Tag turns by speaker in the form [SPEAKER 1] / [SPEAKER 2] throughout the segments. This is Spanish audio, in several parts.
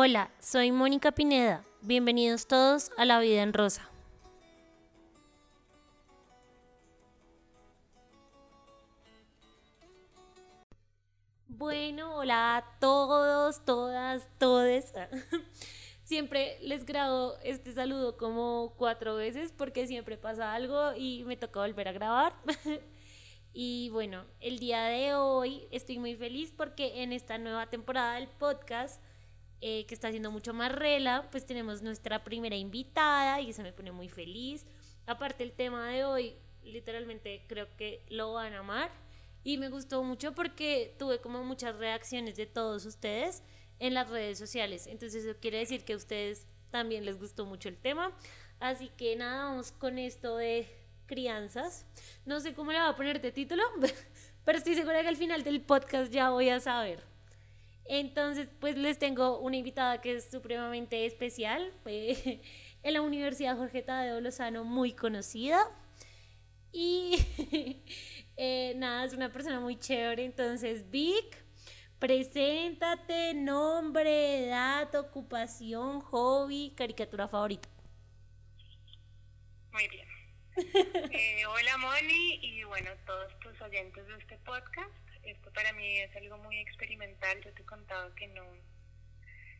[SPEAKER 1] Hola, soy Mónica Pineda. Bienvenidos todos a La Vida en Rosa. Bueno, hola a todos, todas, todes. Siempre les grabo este saludo como cuatro veces porque siempre pasa algo y me toca volver a grabar. Y bueno, el día de hoy estoy muy feliz porque en esta nueva temporada del podcast eh, que está siendo mucho más rela, pues tenemos nuestra primera invitada y eso me pone muy feliz. Aparte el tema de hoy, literalmente creo que lo van a amar y me gustó mucho porque tuve como muchas reacciones de todos ustedes en las redes sociales. Entonces eso quiere decir que a ustedes también les gustó mucho el tema. Así que nada, vamos con esto de crianzas. No sé cómo le va a poner de título, pero estoy segura que al final del podcast ya voy a saber. Entonces, pues les tengo una invitada que es supremamente especial, en la Universidad Jorge Tadeo Lozano, muy conocida. Y eh, nada, es una persona muy chévere. Entonces, Vic, preséntate, nombre, edad, ocupación, hobby, caricatura favorita.
[SPEAKER 2] Muy bien. Eh, hola Moni y bueno, todos tus oyentes de este podcast esto para mí es algo muy experimental. Yo te contaba que no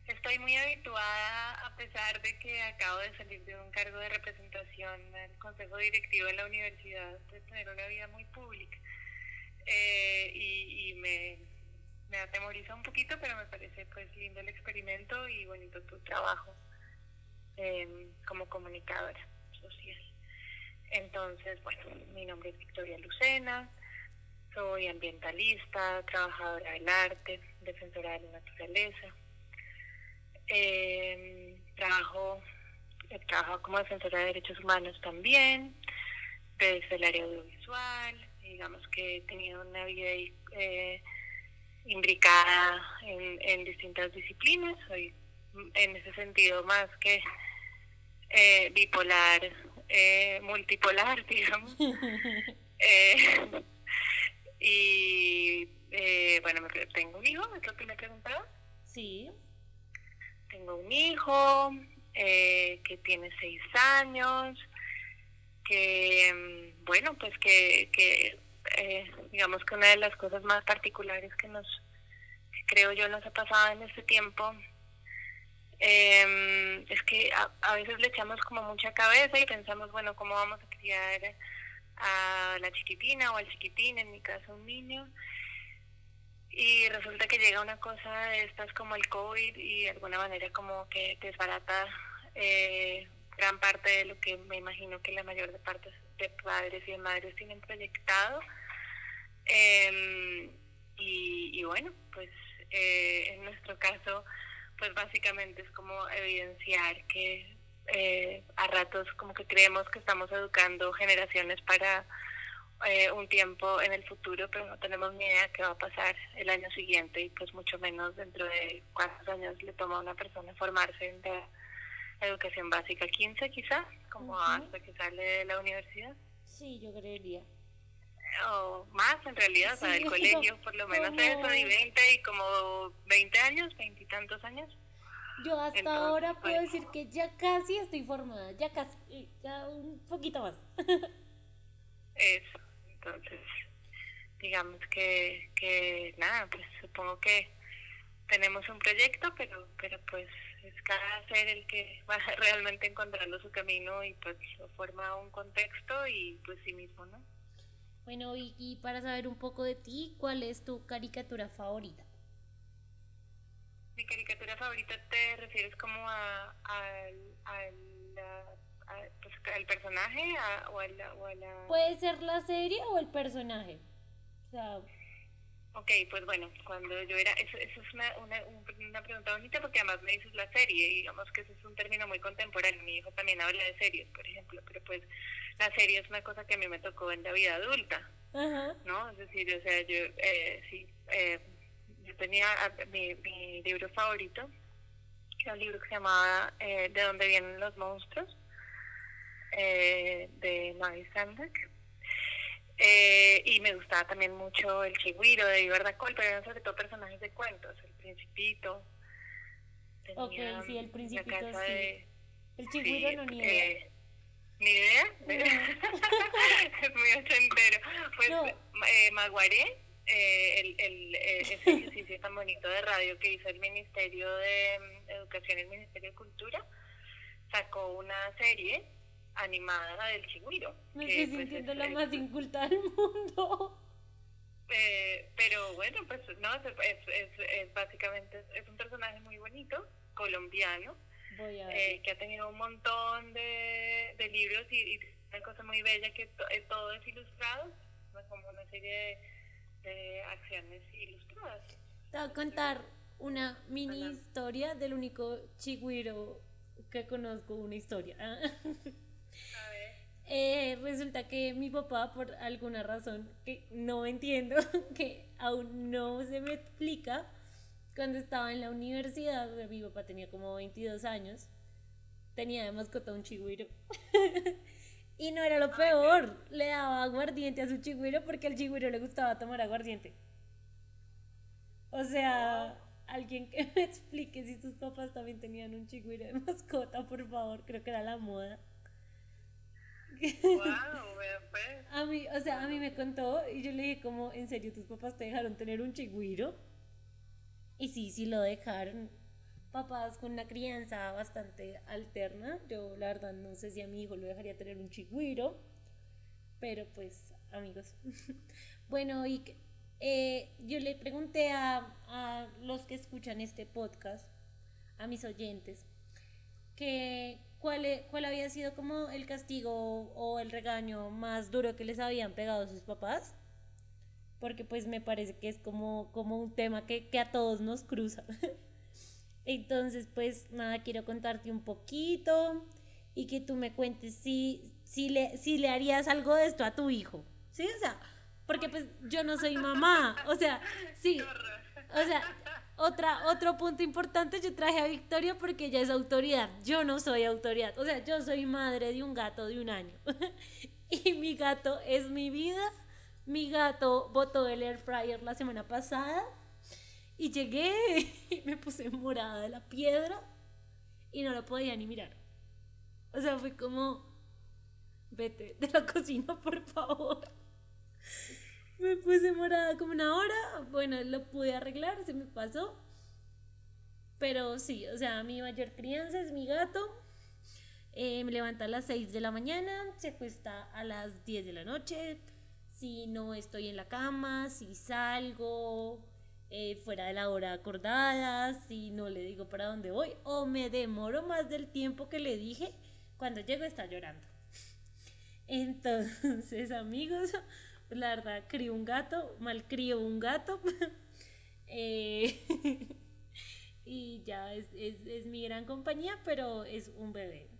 [SPEAKER 2] estoy muy habituada, a pesar de que acabo de salir de un cargo de representación en el consejo directivo de la universidad, de tener una vida muy pública. Eh, y, me, me atemoriza un poquito, pero me parece pues lindo el experimento y bonito tu trabajo em, como comunicadora social. Entonces, bueno, mi nombre es Victoria Lucena, soy ambientalista, trabajadora del arte, defensora de la naturaleza. Eh, trabajo, he trabajado como defensora de derechos humanos también, desde el área audiovisual, digamos que he tenido una vida eh, imbricada en, distintas disciplinas, soy en ese sentido más que eh, bipolar, eh, multipolar, digamos. eh, y eh, bueno, tengo un hijo, es lo que me preguntaba.
[SPEAKER 1] Sí.
[SPEAKER 2] Tengo un hijo eh, que tiene seis años, que, mm, bueno, pues que, que eh, digamos que una de las cosas más particulares que nos, creo yo, nos ha pasado en este tiempo, eh, es que a, a, veces le echamos como mucha cabeza y pensamos, bueno, ¿cómo vamos a criar a la chiquitina o al chiquitín, en mi caso un niño, y resulta que llega una cosa de estas como el COVID y de alguna manera como que desbarata eh, gran parte de lo que me imagino que la mayor de partes de padres y de madres tienen proyectado. Y, y, bueno, pues eh, en nuestro caso, pues básicamente es como evidenciar que eh, a ratos como que creemos que estamos educando generaciones para eh, un tiempo en el futuro, pero no tenemos ni idea qué va a pasar el año siguiente y pues mucho menos dentro de cuántos años le toma a una persona formarse en la educación básica, 15 quizás, como hasta que sale de la universidad.
[SPEAKER 1] Sí, yo creería.
[SPEAKER 2] O más en realidad, o sea, del colegio, por lo menos eso, y 20 y como 20 años, 20 y tantos años.
[SPEAKER 1] Yo hasta ahora puedo decir que ya casi estoy formada, ya casi, ya un poquito más.
[SPEAKER 2] Eso, entonces, digamos que, que nada, pues supongo que tenemos un proyecto, pero, pero pues es cada ser el que va realmente encontrando su camino y pues lo forma un contexto y pues sí mismo, ¿no?
[SPEAKER 1] Bueno, y, y para saber un poco de ti, ¿cuál es tu caricatura favorita?
[SPEAKER 2] Mi caricatura favorita te refieres como a, pues, al personaje o, a la, o, a la,
[SPEAKER 1] Puede ser la serie o el personaje. O sea...
[SPEAKER 2] Ok, pues bueno, cuando yo era, eso, eso es una, una, una, pregunta bonita porque además me dices la serie, y digamos que eso es un término muy contemporáneo, mi hijo también habla de series, por ejemplo, pero pues la serie es una cosa que a mí me tocó en la vida adulta, ¿no? Es decir, o sea, yo, eh, sí, eh, yo tenía mi, mi libro favorito, que era un libro que se llamaba eh, De dónde vienen los monstruos, eh, de Maggie Sandak. Eh, y me gustaba también mucho el chigüiro de Iber Col, pero eran sobre todo personajes de cuentos, el principito, tenía
[SPEAKER 1] ok, sí, el principito
[SPEAKER 2] la casa
[SPEAKER 1] sí.
[SPEAKER 2] de...
[SPEAKER 1] El chigüiro
[SPEAKER 2] sí,
[SPEAKER 1] no ni idea.
[SPEAKER 2] eh, ¿Ni idea? es muy ochentero. Pues
[SPEAKER 1] No.
[SPEAKER 2] eh, Maguaré, eh, el, el, eh, ese ejercicio tan bonito de radio que hizo el Ministerio de mm, Educación y el Ministerio de Cultura, sacó una serie animada del chigüiro.
[SPEAKER 1] Me
[SPEAKER 2] que,
[SPEAKER 1] estoy
[SPEAKER 2] pues,
[SPEAKER 1] sintiendo
[SPEAKER 2] es-
[SPEAKER 1] la
[SPEAKER 2] es-
[SPEAKER 1] más inculta del mundo.
[SPEAKER 2] eh, pero bueno, pues no, es, es, es- básicamente es un personaje muy bonito, colombiano,
[SPEAKER 1] Voy a ver.
[SPEAKER 2] eh, que ha tenido un montón de, de libros y, y una cosa muy bella que to- eh, todo es ilustrado, ¿no? como una serie de, de acciones ilustradas.
[SPEAKER 1] Te voy a contar una mini historia del único chigüiro que conozco, una historia.
[SPEAKER 2] A ver,
[SPEAKER 1] Eh, resulta que mi papá, por alguna razón que no entiendo, que aún no se me explica, cuando estaba en la universidad, mi papá tenía como 22 años, tenía de mascota un chigüiro. y no era lo peor, le daba aguardiente a su chigüiro porque al chigüiro le gustaba tomar aguardiente. O sea, alguien que me explique si sus papás también tenían un chigüiro de mascota, por favor, creo que era la moda.
[SPEAKER 2] wow, pues.
[SPEAKER 1] A mí, o sea, a mí me contó y yo le dije como, ¿en serio tus papás te dejaron tener un chigüiro? Y sí, sí lo dejaron. Papás con una crianza bastante alterna. Yo la verdad no sé si a mi hijo lo dejaría tener un chigüiro. Pero pues, amigos. bueno, y eh, yo le pregunté a, a los que escuchan este podcast, a mis oyentes, que cuál, e- cuál había sido como el castigo o el regaño más duro que les habían pegado sus papás. Porque pues me parece que es como, como un tema que, que a todos nos cruza. Entonces pues nada, quiero contarte un poquito y que tú me cuentes si, si, le, si le harías algo de esto a tu hijo. ¿Sí? O sea, porque pues yo no soy mamá. O sea, sí. O sea, otra, otro punto importante, yo traje a Victoria porque ella es autoridad. Yo no soy autoridad. O sea, yo soy madre de un gato de un año. y mi gato es mi vida. Mi gato botó el air fryer la semana pasada. Y llegué y me puse morada de la piedra. Y no lo podía ni mirar. O sea, fue como, vete de la cocina, por favor. Me puse morada como una hora. Bueno, lo pude arreglar, se me pasó. Pero sí, o sea, mi mayor crianza es mi gato. Eh, me levanta a las 6 de la mañana, se acuesta a las 10 de la noche. Si no estoy en la cama, si salgo eh, fuera de la hora acordada, si no le digo para dónde voy, o me demoro más del tiempo que le dije, cuando llego está llorando. Entonces, amigos, la verdad, crío un gato, mal crío un gato. Eh, y ya es, es, es mi gran compañía, pero es un bebé.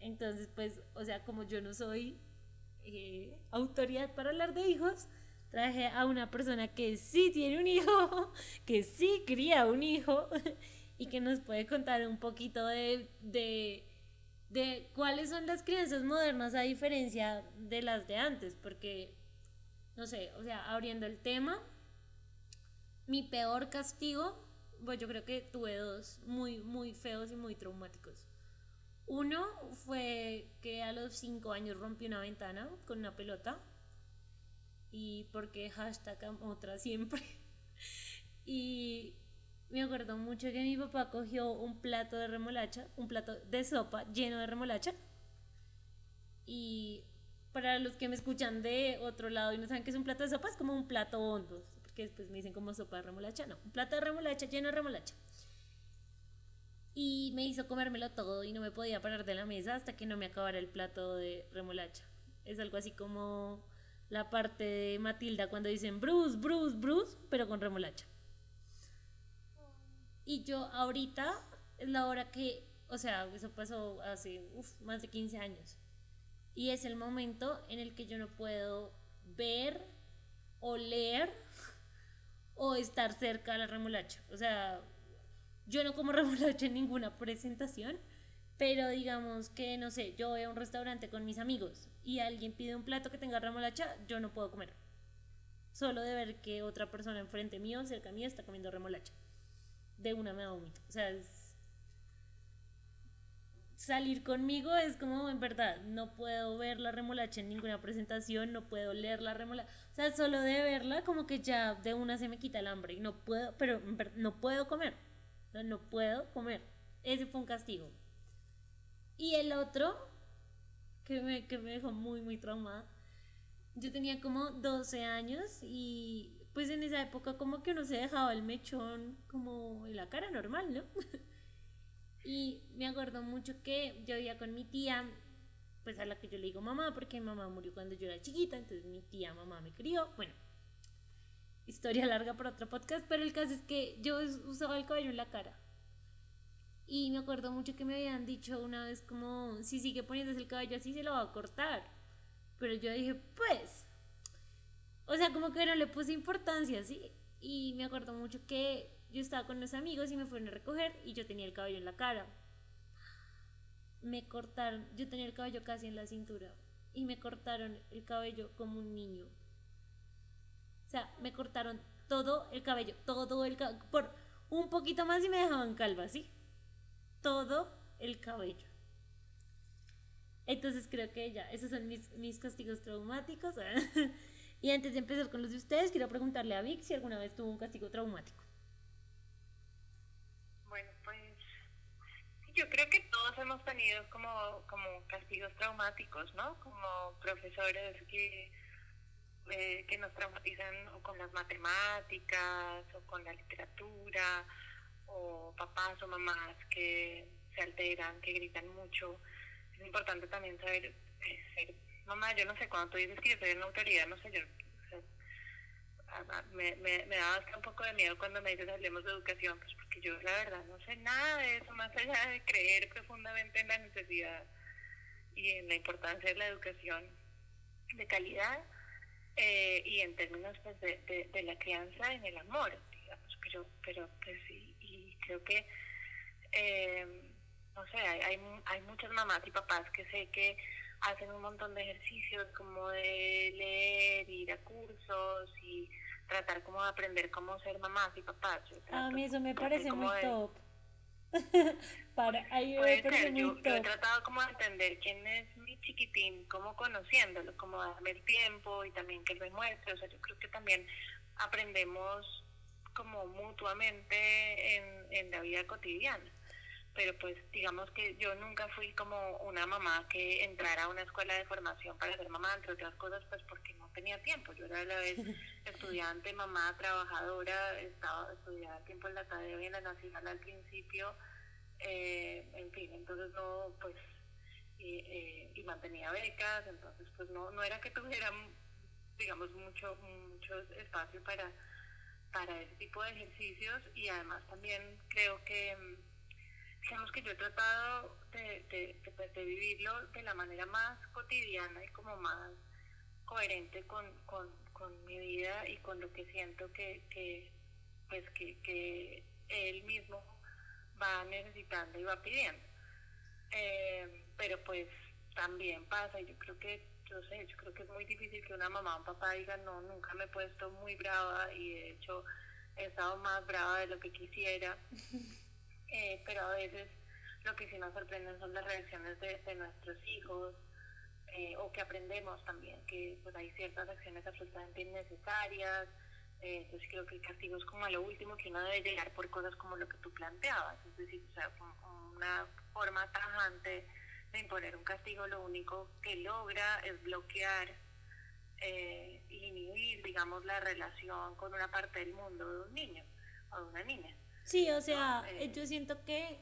[SPEAKER 1] Entonces, pues, o sea, como yo no soy eh, autoridad para hablar de hijos, traje a una persona que sí tiene un hijo, que sí cría un hijo y que nos puede contar un poquito de, de, de cuáles son las crianzas modernas a diferencia de las de antes, porque, no sé, o sea, abriendo el tema, mi peor castigo, pues yo creo que tuve dos muy, muy feos y muy traumáticos. Uno fue que a los cinco años rompí una ventana con una pelota y porque hashtag otra siempre. Y me acuerdo mucho que mi papá cogió un plato de remolacha, un plato de sopa lleno de remolacha. Y para los que me escuchan de otro lado y no saben qué es un plato de sopa, es como un plato hondo, porque después me dicen como sopa de remolacha, no, un plato de remolacha lleno de remolacha. Y me hizo comérmelo todo y no me podía parar de la mesa hasta que no me acabara el plato de remolacha. Es algo así como la parte de Matilda cuando dicen Bruce, Bruce, Bruce, pero con remolacha. Y yo ahorita es la hora que, o sea, eso pasó hace más de 15 años. Y es el momento en el que yo no puedo ver, oler o estar cerca de la remolacha. O sea, yo no como remolacha en ninguna presentación, pero digamos que, no sé, yo voy a un restaurante con mis amigos y alguien pide un plato que tenga remolacha, yo no puedo comer. Solo de ver que otra persona enfrente mío, cerca mío, está comiendo remolacha. De una me da vómito. O sea, salir conmigo es como, en verdad, no puedo ver la remolacha en ninguna presentación, no puedo leer la remolacha. O sea, solo de verla como que ya de una se me quita el hambre y no puedo, pero no puedo comer. no puedo comer. Ese fue un castigo. Y el otro, que me, que me dejó muy, muy traumada, yo tenía como 12 años y pues en esa época como que uno se dejaba el mechón como en la cara normal, ¿no? Y me acuerdo mucho que yo vivía con mi tía, pues a la que yo le digo mamá, porque mi mamá murió cuando yo era chiquita, entonces mi tía mamá me crió. Bueno, historia larga para otro podcast, pero el caso es que yo usaba el cabello en la cara. Y me acuerdo mucho que me habían dicho una vez como, si sigue poniéndose el cabello así, se lo va a cortar. Pero yo dije, pues, o sea, como que no le puse importancia, ¿sí? Y me acuerdo mucho que yo estaba con unos amigos y me fueron a recoger y yo tenía el cabello en la cara. Me cortaron, yo tenía el cabello casi en la cintura y me cortaron el cabello como un niño. O sea, me cortaron todo el cabello, todo el cabello, por un poquito más y me dejaban calva, ¿sí? Todo el cabello. Entonces creo que ya, esos son mis, mis castigos traumáticos. y antes de empezar con los de ustedes, quiero preguntarle a Vic si alguna vez tuvo un castigo traumático.
[SPEAKER 2] yo creo que todos hemos tenido como, como castigos traumáticos, ¿no? Como profesores que, eh, que nos traumatizan con las matemáticas o con la literatura, o papás o mamás que se alteran, que gritan mucho. Es importante también saber eh, ser mamá. Yo no sé, cuando tú dices que yo soy una autoridad, no sé, yo me, me, me da hasta un poco de miedo cuando me dices hablemos de educación, pues porque yo la verdad no sé nada de eso, más allá de creer profundamente en la necesidad y en la importancia de la educación de calidad eh, y en términos pues, de, de, la crianza en el amor, digamos, pero, pero pues sí, creo que, eh, no sé, hay, hay, hay muchas mamás y papás que sé que hacen un montón de ejercicios como de leer, ir a cursos y tratar como de aprender cómo ser mamás y papás.
[SPEAKER 1] a mí eso me parece muy top.
[SPEAKER 2] Para, ahí Puede ser, yo, yo, he tratado como de entender quién es mi chiquitín, como conociéndolo, como darme el tiempo y también que él me muestre. O sea, yo creo que también aprendemos como mutuamente en, en la vida cotidiana pero pues digamos que yo nunca fui como una mamá que entrara a una escuela de formación para ser mamá, entre otras cosas, pues porque no tenía tiempo. Yo era a la vez estudiante, mamá, trabajadora, estaba estudiando tiempo en la academia, en la nacional al principio, eh, en fin, entonces no, pues, y, eh, y mantenía becas, entonces pues no, no era que tuviera, digamos, mucho, mucho espacio para, para ese tipo de ejercicios y además también creo que digamos que yo he tratado de, de, pues, de, vivirlo de la manera más cotidiana y como más coherente con, con, con mi vida y con lo que siento que, que pues que, que él mismo va necesitando y va pidiendo. Eh, pero pues también pasa y yo creo que yo sé, yo creo que es muy difícil que una mamá o un papá diga no, nunca me he puesto muy brava y de hecho he estado más brava de lo que quisiera. Eh, pero a veces lo que sí nos sorprenden son las reacciones de, nuestros hijos eh, o que aprendemos también que pues hay ciertas acciones absolutamente innecesarias. Eh, entonces creo que el castigo es como lo último que uno debe llegar por cosas como lo que tú planteabas, es decir, o sea, una forma tajante de imponer un castigo lo único que logra es bloquear eh, inhibir, digamos, la relación con una parte del mundo de un niño o de una niña.
[SPEAKER 1] Sí, o sea, eh, yo siento que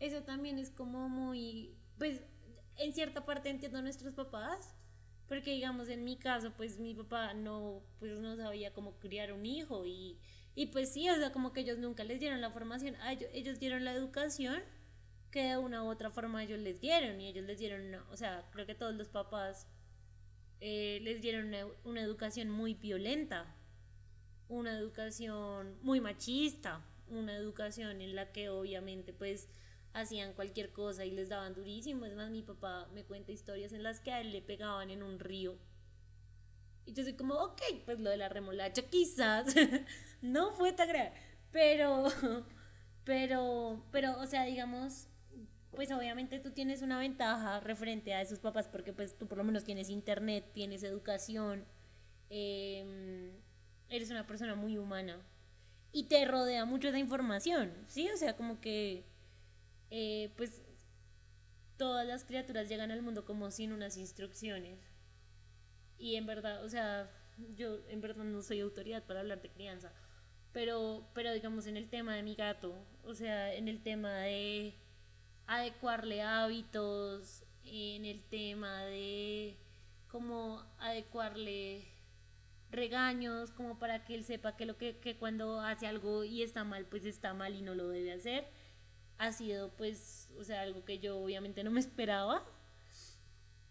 [SPEAKER 1] eso también es como muy, pues en cierta parte entiendo a nuestros papás, porque digamos en mi caso, pues mi papá no, pues no sabía cómo criar un hijo y, y pues sí, o sea, como que ellos nunca les dieron la formación, ellos, ellos dieron la educación que de una u otra forma ellos les dieron y ellos les dieron, o sea, creo que todos los papás eh, les dieron una educación muy violenta, una educación muy machista una educación en la que obviamente pues hacían cualquier cosa y les daban durísimo. Es más, mi papá me cuenta historias en las que a él le pegaban en un río. Y yo soy como, ok, pues lo de la remolacha quizás no fue tan grave. Pero, pero, pero, o sea, digamos, pues obviamente tú tienes una ventaja referente a esos papás porque pues tú por lo menos tienes internet, tienes educación, em, eres una persona muy humana y te rodea mucho esa información, ¿sí? O sea, como que eh, pues todas las criaturas llegan al mundo como sin unas instrucciones. Y en verdad, o sea, yo en verdad no soy autoridad para hablar de crianza, pero, pero digamos en el tema de mi gato, o sea, en el tema de adecuarle hábitos, en el tema de cómo adecuarle regaños, como para que él sepa que lo que, que cuando hace algo y está mal, pues está mal y no lo debe hacer ha sido pues, o sea, algo que yo obviamente no me esperaba.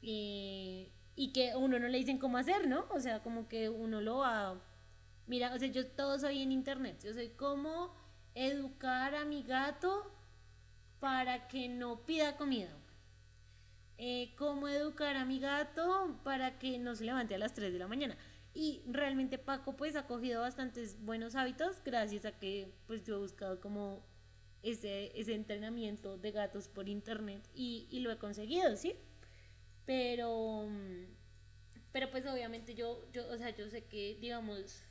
[SPEAKER 1] y que a uno no le dicen cómo hacer, ¿no? O sea, como que uno lo va... Mira, o sea, yo todo soy en internet. Yo soy cómo educar a mi gato para que no pida comida. Eh, cómo educar a mi gato para que no se levante a las 3 de la mañana. Y realmente Paco pues ha cogido bastantes buenos hábitos gracias a que pues yo he buscado como ese, ese entrenamiento de gatos por internet y, y lo he conseguido, ¿sí? Pero, pero pues obviamente yo, yo, o sea, yo sé que, digamos,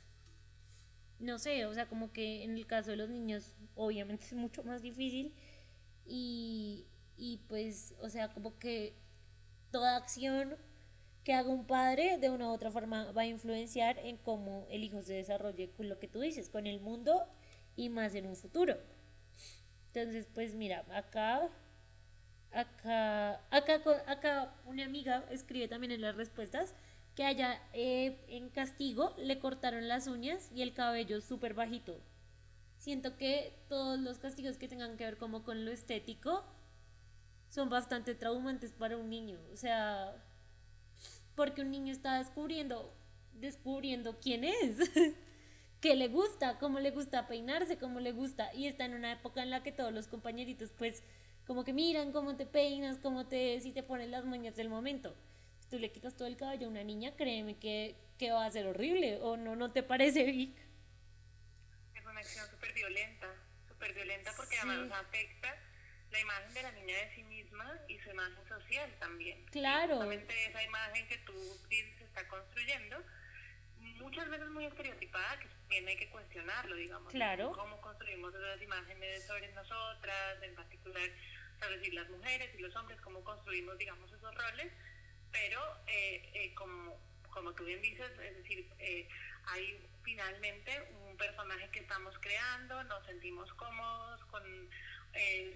[SPEAKER 1] no sé, o sea, como que en el caso de los niños, obviamente es mucho más difícil y, y pues, o sea, como que toda acción que haga un padre de una u otra forma va a influenciar en cómo el hijo se desarrolle con lo que tú dices, con el mundo y más en un futuro. Entonces, pues mira, acá, acá, acá, acá una amiga escribe también en las respuestas que allá eh, en castigo le cortaron las uñas y el cabello súper bajito. Siento que todos los castigos que tengan que ver como con lo estético son bastante traumantes para un niño. O sea, porque un niño está descubriendo, descubriendo quién es. que le gusta, cómo le gusta peinarse, cómo le gusta. Y está en una época en la que todos los compañeritos, pues, como que miran cómo te peinas, cómo te, si te pones las moñas del momento. Si tú le quitas todo el cabello a una niña, créeme que, que va a ser horrible. ¿O no, no te parece, Vic?
[SPEAKER 2] Acción súper violenta, súper violenta porque además afecta la imagen de la niña de sí misma y su imagen social también.
[SPEAKER 1] Claro.
[SPEAKER 2] justamente esa imagen que tú dices está construyendo muchas veces muy estereotipada que también hay que cuestionarlo, digamos.
[SPEAKER 1] Claro.
[SPEAKER 2] Cómo construimos esas imágenes sobre nosotras, en particular, sabes decir, las mujeres y los hombres, cómo construimos, digamos, esos roles, pero eh, eh, como, como tú bien dices, es decir, eh, hay finalmente un personaje que estamos creando, nos sentimos cómodos con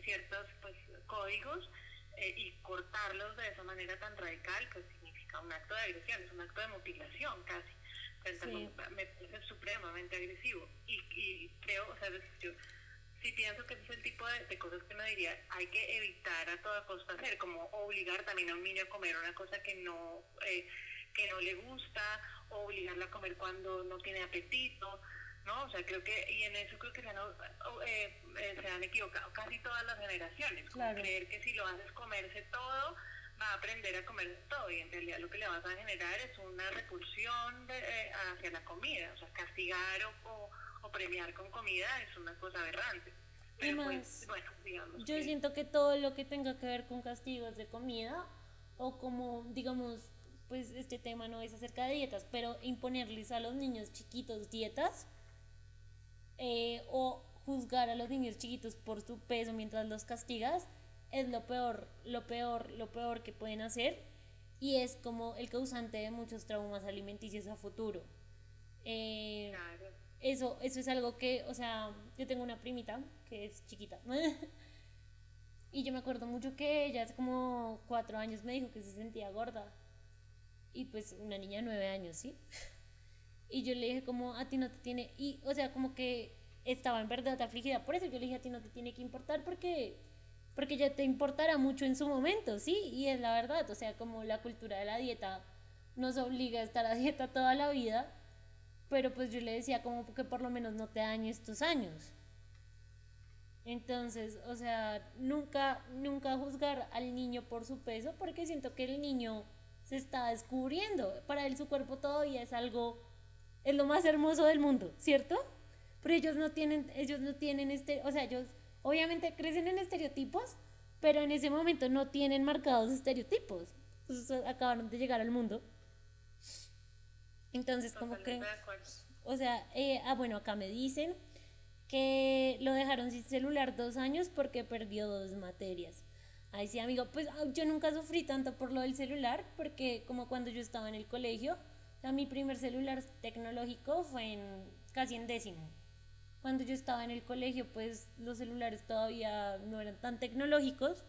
[SPEAKER 2] ciertos pues, códigos y cortarlos de esa manera tan radical, pues significa un acto de agresión, es un acto de mutilación casi me parece supremamente agresivo. Y, y creo, o sea, yo sí pienso que ese es el tipo de, cosas que uno diría, hay que evitar a toda costa hacer, como obligar también a un niño a comer una cosa que no, eh, que no le gusta, o obligarlo a comer cuando no tiene apetito. ¿no? O sea, creo que, y en eso creo que se han, eh, eh, se han equivocado casi todas las generaciones, como creer que si lo haces comerse todo, va a aprender a comer todo y en realidad lo que le vas a generar es una repulsión eh, hacia la comida, o sea, castigar o, o, premiar con comida es una cosa aberrante. Pero pues, bueno, digamos
[SPEAKER 1] yo siento que todo lo que tenga que ver con castigos de comida o como, digamos, pues este tema no es acerca de dietas, pero imponerles a los niños chiquitos dietas eh, o juzgar a los niños chiquitos por su peso mientras los castigas, es lo peor, lo peor, lo peor que pueden hacer y es como el causante de muchos traumas alimenticios a futuro. Eh, eso, eso es algo que, o sea, yo tengo una primita que es chiquita y yo me acuerdo mucho que ella hace como cuatro años me dijo que se sentía gorda y pues una niña de nueve años, ¿sí? Y yo le dije como a ti no te tiene, y o sea, como que estaba en verdad afligida, por eso yo le dije a ti no te tiene que importar porque porque ya te importará mucho en su momento, ¿sí? Y es la verdad, o sea, como la cultura de la dieta nos obliga a estar a dieta toda la vida, pero pues yo le decía como que por lo menos no te dañes tus años. Entonces, o sea, nunca, nunca juzgar al niño por su peso, porque siento que el niño se está descubriendo. Para él su cuerpo todavía es algo, es lo más hermoso del mundo, ¿cierto? Pero ellos no tienen, ellos no tienen este, o sea, ellos obviamente crecen en estereotipos, pero en ese momento no tienen marcados estereotipos. Pues, acabaron de llegar al mundo. Entonces, como que... O sea, eh, ah, bueno, acá me dicen que lo dejaron sin celular dos años porque perdió dos materias. Ahí sí, amigo, pues ah, yo nunca sufrí tanto por lo del celular, porque como cuando yo estaba en el colegio, o mi primer celular tecnológico fue en casi en décimo. Cuando yo estaba en el colegio, pues los celulares todavía no eran tan tecnológicos.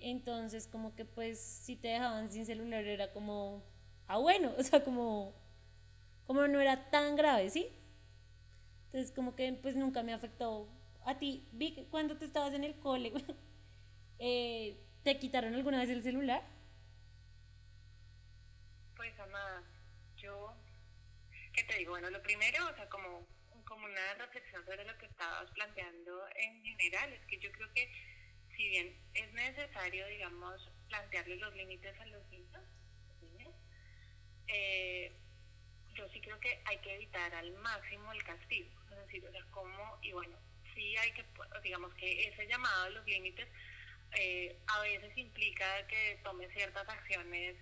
[SPEAKER 1] Entonces, como que pues si te dejaban sin celular era como, ah bueno, o sea, como, como no era tan grave, ¿sí? Entonces, como que pues nunca me afectó. A ti, vi cuando te estabas en el cole, eh, ¿te quitaron alguna vez el celular?
[SPEAKER 2] Pues, amada, yo, ¿qué te digo? Bueno, lo primero, o sea, como como una reflexión sobre lo que estabas planteando en general, es que yo creo que si bien es necesario, digamos, plantearle los límites a los niños, eh, yo sí creo que hay que evitar al máximo el castigo, es decir, o sea, como, y bueno, sí hay que, digamos que ese llamado a los límites eh, a veces implica que tome ciertas acciones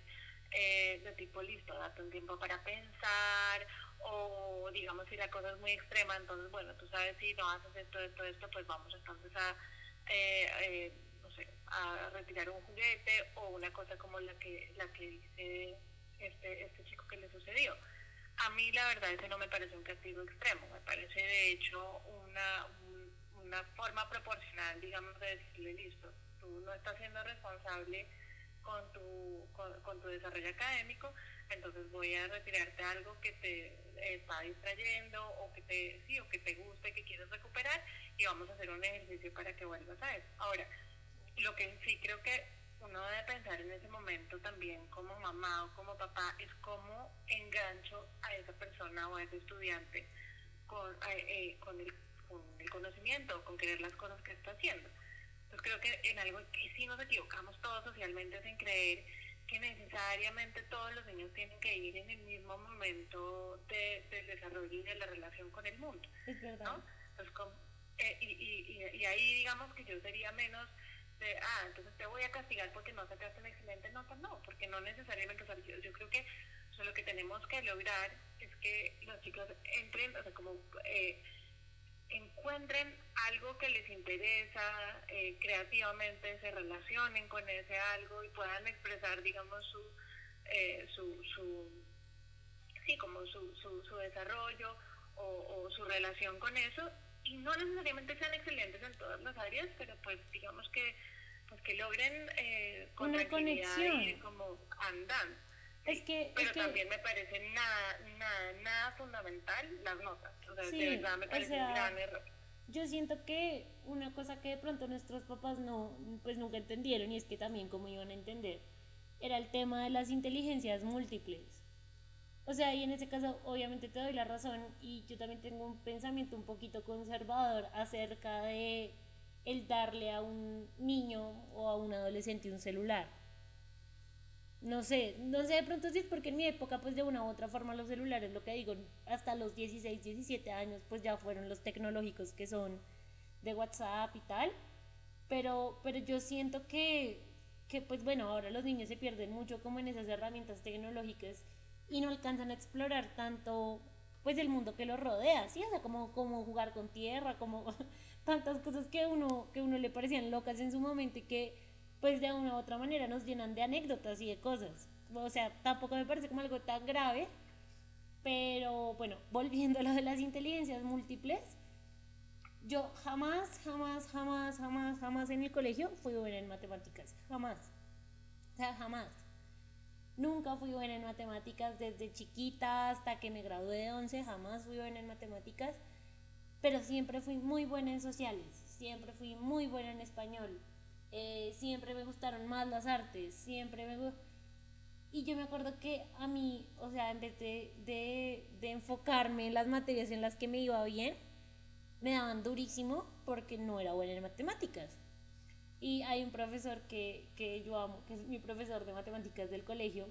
[SPEAKER 2] eh, de tipo listo, date un tiempo para pensar o digamos si la cosa es muy extrema, entonces bueno, tú sabes si no haces esto, esto, esto, pues vamos entonces a, eh, eh, no sé, a retirar un juguete o una cosa como la que, la que dice este, este chico que le sucedió. A mí la verdad ese no me parece un castigo extremo, me parece de hecho una, una forma proporcional, digamos, de decirle listo, tú no estás siendo responsable con tu, con tu desarrollo académico, entonces voy a retirarte algo que te está distrayendo o que te sí o que te guste, que quieres recuperar y vamos a hacer un ejercicio para que vuelvas a eso. Ahora, lo que sí creo que uno debe pensar en ese momento también como mamá o como papá es cómo engancho a esa persona o a ese estudiante con, eh, eh, con, el, con el conocimiento, con querer las cosas que está haciendo. Entonces creo que en algo que sí nos equivocamos todos socialmente es en creer que necesariamente todos los niños tienen que ir en el mismo momento de, del desarrollo y de la relación con el mundo.
[SPEAKER 1] Es verdad.
[SPEAKER 2] Eh, y, y, y, ahí digamos que yo sería menos de, ah, entonces te voy a castigar porque no sacaste una excelente nota, no, porque no necesariamente, o sea, yo, creo que lo que tenemos que lograr es que los chicos entren, o sea, como... Eh, encuentren algo que les interesa eh, creativamente, se relacionen con ese algo y puedan expresar, digamos, su, eh, su, su sí, como su, su, su desarrollo o, su relación con eso y no necesariamente sean excelentes en todas las áreas, pero pues digamos que pues que logren eh, con
[SPEAKER 1] una conexión
[SPEAKER 2] como andan.
[SPEAKER 1] Es que,
[SPEAKER 2] pero también me parece nada, nada, nada fundamental las notas. O sea, de verdad me parece un gran error.
[SPEAKER 1] Yo siento que una cosa que de pronto nuestros papás no, pues nunca entendieron y es que también como iban a entender, era el tema de las inteligencias múltiples. O sea, y en ese caso obviamente te doy la razón y yo también tengo un pensamiento un poquito conservador acerca de el darle a un niño o a un adolescente un celular no sé, no sé de pronto si es porque en mi época pues de una u otra forma los celulares, lo que digo, hasta los 16, 17 años pues ya fueron los tecnológicos que son de WhatsApp y tal, pero, pero yo siento que, que pues bueno, ahora los niños se pierden mucho como en esas herramientas tecnológicas y no alcanzan a explorar tanto pues el mundo que los rodea, ¿sí? O sea, como, como jugar con tierra, como tantas cosas que uno, que uno le parecían locas en su momento y que pues de una u otra manera nos llenan de anécdotas y de cosas. O sea, tampoco me parece como algo tan grave, pero bueno, volviendo a lo de las inteligencias múltiples, yo jamás, jamás, jamás, jamás, jamás en el colegio fui buena en matemáticas, jamás. O sea, jamás. Nunca fui buena en matemáticas desde chiquita hasta que me gradué de 11, jamás fui buena en matemáticas, pero siempre fui muy buena en sociales, siempre fui muy buena en español, eh, siempre me gustaron más las artes, siempre me Y yo me acuerdo que a mí, o sea, en vez de, de, enfocarme en las materias en las que me iba bien, me daban durísimo porque no era buena en matemáticas. Y hay un profesor que, que yo amo, que es mi profesor de matemáticas del colegio,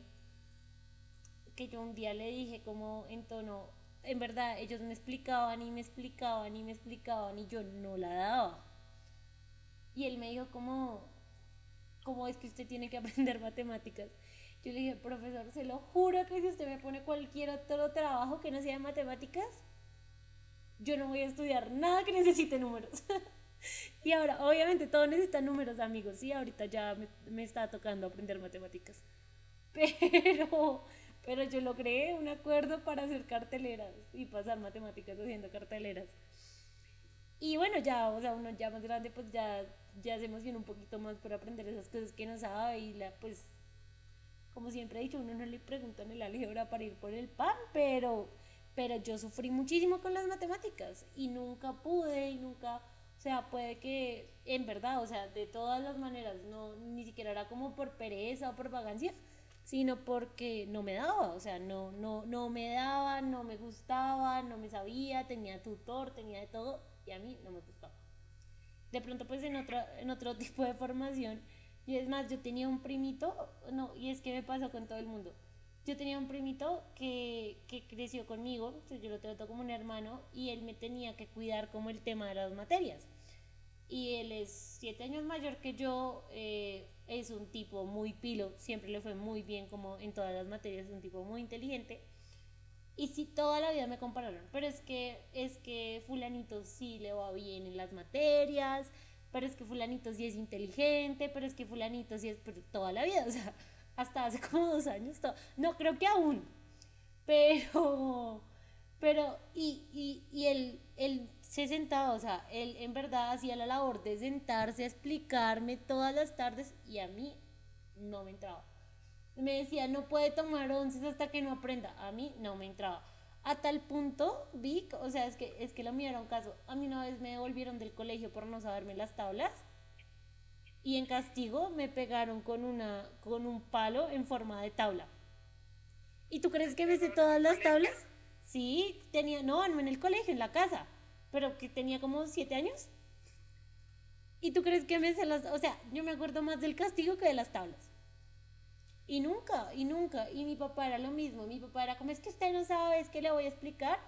[SPEAKER 1] que yo un día le dije como en tono, en verdad, ellos me explicaban y me explicaban y me explicaban y yo no la daba. Y él me dijo como, ¿cómo es que usted tiene que aprender matemáticas? Yo le dije, profesor, se lo juro que si usted me pone cualquier otro trabajo que no sea de matemáticas, yo no voy a estudiar nada que necesite números. y ahora, obviamente, todo necesita números, amigos. Y ahorita ya me, me está tocando aprender matemáticas. Pero, pero yo logré un acuerdo para hacer carteleras y pasar matemáticas haciendo carteleras. Y bueno, ya, o sea, uno ya más grande, pues ya, ya se emociona un poquito más por aprender esas cosas que no sabe y pues, como siempre he dicho, uno no le pregunta en el álgebra para ir por el pan, pero, pero yo sufrí muchísimo con las matemáticas y nunca pude y nunca, o sea, puede que en verdad, o sea, de todas las maneras, no, ni siquiera era como por pereza o por vagancia, sino porque no me daba, o sea, no, no, no me daba, no me gustaba, no me sabía, tenía tutor, tenía de todo y a mí no me gustaba. De pronto pues en otro, en otro tipo de formación, y es más, yo tenía un primito, no, y es que me pasó con todo el mundo. Yo tenía un primito que, que creció conmigo, yo lo trato como un hermano, y él me tenía que cuidar como el tema de las materias. Y él es siete años mayor que yo, eh, es un tipo muy pilo, siempre le fue muy bien como en todas las materias, es un tipo muy inteligente y sí, toda la vida me compararon, pero es que, es que fulanito sí le va bien en las materias, pero es que fulanito sí es inteligente, pero es que fulanito sí es, pero toda la vida, o sea, hasta hace como dos años, no creo que aún, pero, pero, y, y, y él, él se sentaba, o sea, él en verdad hacía la labor de sentarse a explicarme todas las tardes y a mí no me entraba me decía, no puede tomar once hasta que no aprenda. A mí no me entraba. A tal punto, Vic, o sea, es que, es que lo mío era un caso. A mí una vez me devolvieron del colegio por no saberme las tablas. Y en castigo me pegaron con, una, con un palo en forma de tabla. ¿Y tú crees que me sé todas las tablas? Sí, tenía, no, no en el colegio, en la casa. Pero que tenía como siete años. ¿Y tú crees que me sé las, o sea, yo me acuerdo más del castigo que de las tablas? Y nunca, y nunca. Y mi papá era lo mismo. Mi papá era como, es que usted no sabe, es que le voy a explicar.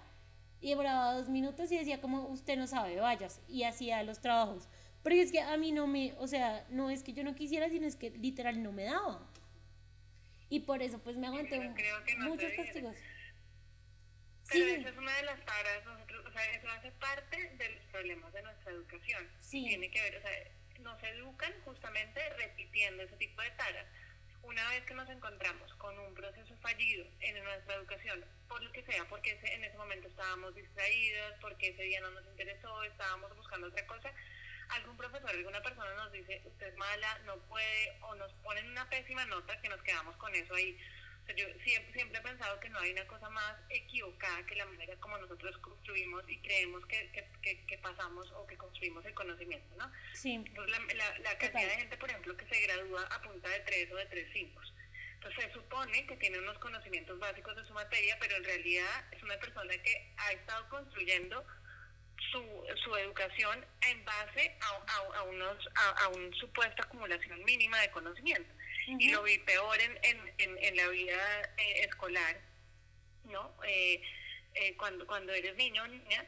[SPEAKER 1] Y demoraba dos minutos y decía como, usted no sabe, vayas. Y hacía los trabajos. Pero es que a mí no me, o sea, no es que yo no quisiera, sino es que literal no me daba. Y por eso pues me aguanté muchos castigos.
[SPEAKER 2] Pero esa es una de las taras, nosotros, o sea, eso hace parte de los problemas de nuestra educación. Sí. Tiene que ver, o sea, nos educan justamente repitiendo ese tipo de taras una vez que nos encontramos con un proceso fallido en nuestra educación, por lo que sea, porque en ese momento estábamos distraídos, porque ese día no nos interesó, estábamos buscando otra cosa, algún profesor, alguna persona nos dice, usted es mala, no puede, o nos ponen una pésima nota que nos quedamos con eso ahí yo siempre, siempre he pensado que no hay una cosa más equivocada que la manera como nosotros construimos y creemos que, que, que, pasamos o que construimos el conocimiento, ¿no? Sí. Entonces, la, la, cantidad de gente, por ejemplo, que se gradúa a punta de tres o de tres cinco. Entonces se supone que tiene unos conocimientos básicos de su materia, pero en realidad es una persona que ha estado construyendo su, su educación en base a, a, a unos, a, a una supuesta acumulación mínima de conocimiento y lo vi peor en, en, en, la vida eh, escolar, ¿no? Eh, eh, cuando, cuando eres niño o niña,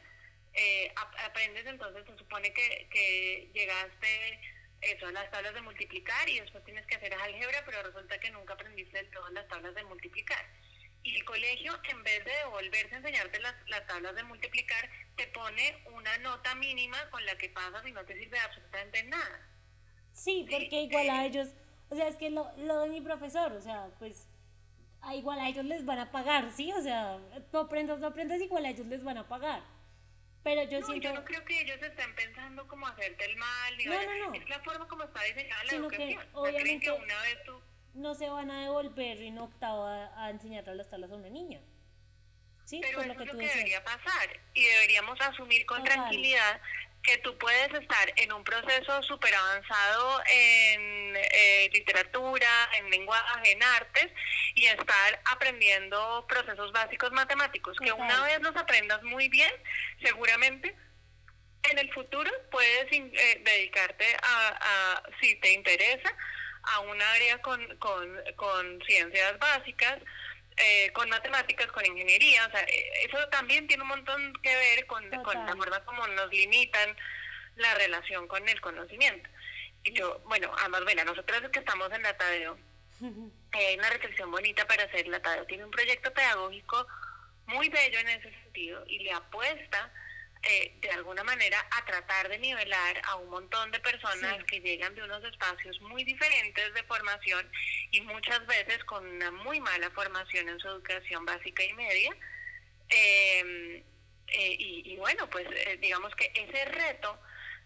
[SPEAKER 2] aprendes entonces, se supone que, que llegaste eso, a las tablas de multiplicar y después tienes que hacer álgebra, pero resulta que nunca aprendiste todas las tablas de multiplicar. Y el colegio, en vez de devolverse a enseñarte las, las tablas de multiplicar, te pone una nota mínima con la que pasas y no te sirve absolutamente nada.
[SPEAKER 1] Sí, porque igual a ellos o sea, es que lo, lo de mi profesor, o sea, pues igual a ellos les van a pagar, ¿sí? O sea, tú aprendas, tú aprendas, igual a ellos les van a pagar. Pero yo
[SPEAKER 2] no,
[SPEAKER 1] siento...
[SPEAKER 2] yo no creo que ellos estén pensando como hacerte el mal, no, no, no. es la forma como está diseñada la educación. Que, obviamente, que una vez tú...
[SPEAKER 1] no se van a devolver en octavo a, a enseñarle las tablas a una niña.
[SPEAKER 2] ¿Sí? Pero eso es lo que debería pasar y deberíamos asumir con tranquilidad que tú puedes estar en un proceso súper avanzado en eh, literatura, en lenguaje, en artes, y estar aprendiendo procesos básicos matemáticos, que una vez los aprendas muy bien, seguramente en el futuro puedes eh, dedicarte a, si te interesa, a un área con, con, con ciencias básicas, eh, con matemáticas, con ingeniería, o sea, eh, eso también tiene un montón que ver con, con la forma como nos limitan la relación con el conocimiento. Y yo, bueno, además, bueno, nosotros que estamos en la Tadeo, hay una reflexión bonita para hacer. La Tadeo tiene un proyecto pedagógico muy bello en ese sentido y le apuesta eh, de alguna manera a tratar de nivelar a un montón de personas que llegan de unos espacios muy diferentes de formación y muchas veces con una muy mala formación en su educación básica y media. Em, eh, y, bueno, pues eh, digamos que ese reto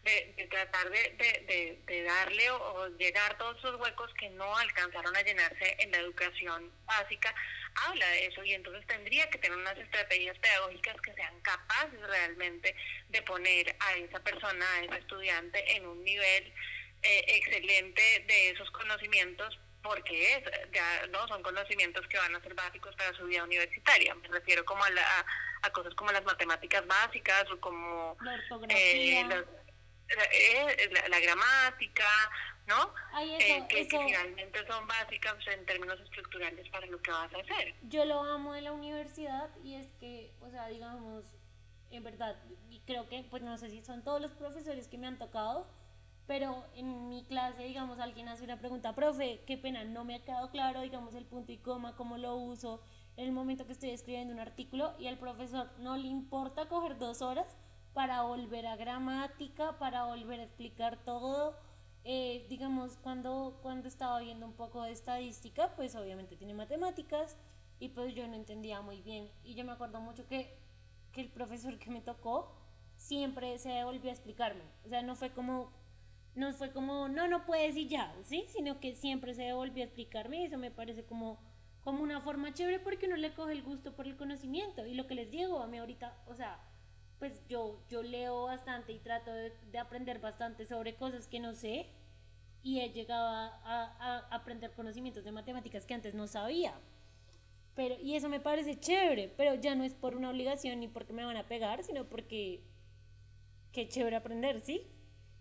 [SPEAKER 2] de, tratar de, de, darle o, llegar todos esos huecos que no alcanzaron a llenarse en la educación básica, habla de eso y entonces tendría que tener unas estrategias pedagógicas que sean capaces realmente de poner a esa persona, a ese estudiante en un nivel eh, excelente de esos conocimientos porque es, ya no son conocimientos que van a ser básicos para su vida universitaria. Me refiero como a, la, a cosas como las matemáticas básicas o como
[SPEAKER 1] la, eh,
[SPEAKER 2] eh, la, gramática, ¿no? Eh, que, finalmente son básicas en términos estructurales para lo que vas a hacer.
[SPEAKER 1] Yo lo amo de la universidad y es que, o sea, digamos, en verdad, y creo que, pues no sé si son todos los profesores que me han tocado, pero en mi clase, digamos, alguien hace una pregunta, profe, qué pena, no me ha quedado claro, digamos, el punto y coma, cómo lo uso en el momento que estoy escribiendo un artículo y al profesor no le importa coger dos horas para volver a gramática, para volver a explicar todo. Eh, digamos, cuando, cuando estaba viendo un poco de estadística, pues obviamente tiene matemáticas y pues yo no entendía muy bien. Y yo me acuerdo mucho que, que el profesor que me tocó siempre se volvió a explicarme. O sea, no fue como no fue como, no, no puedes y ya, ¿sí? Sino que siempre se volvió a explicarme y eso me parece como, como una forma chévere porque uno le coge el gusto por el conocimiento. Y lo que les digo a mí ahorita, o sea, pues yo, yo leo bastante y trato de, aprender bastante sobre cosas que no sé y he llegado a, a, aprender conocimientos de matemáticas que antes no sabía. Pero, y eso me parece chévere, pero ya no es por una obligación ni porque me van a pegar, sino porque qué chévere aprender, ¿sí?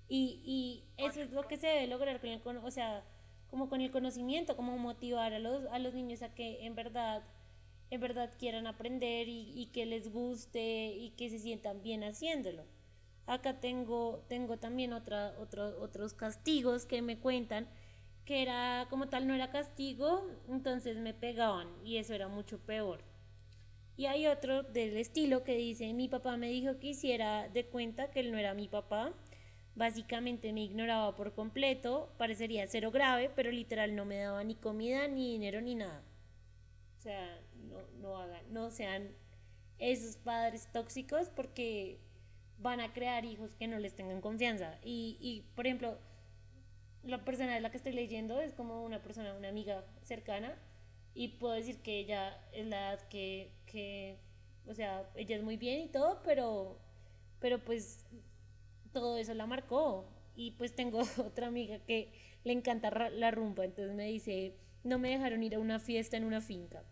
[SPEAKER 1] Y, y eso es lo que se debe lograr con el, o sea, como con el conocimiento, como motivar a los, a los niños a que en verdad, en verdad quieran aprender y, y que les guste y que se sientan bien haciéndolo. Acá tengo, tengo también otra, otro, otros castigos que me cuentan que era como tal no era castigo, entonces me pegaban y eso era mucho peor. Y hay otro del estilo que dice, mi papá me dijo que hiciera de cuenta que él no era mi papá Básicamente me ignoraba por completo, parecería cero grave, pero literal no me daba ni comida, ni dinero, ni nada. O sea, no, hagan, no sean esos padres tóxicos porque van a crear hijos que no les tengan confianza. Y, y por ejemplo, la persona de la que estoy leyendo es como una persona, una amiga cercana, y puedo decir que ella es la edad que, que o sea, ella es muy bien y todo, pero, pero pues todo eso la marcó. Y pues tengo otra amiga que le encanta la rumba, entonces me dice, no me dejaron ir a una fiesta en una finca.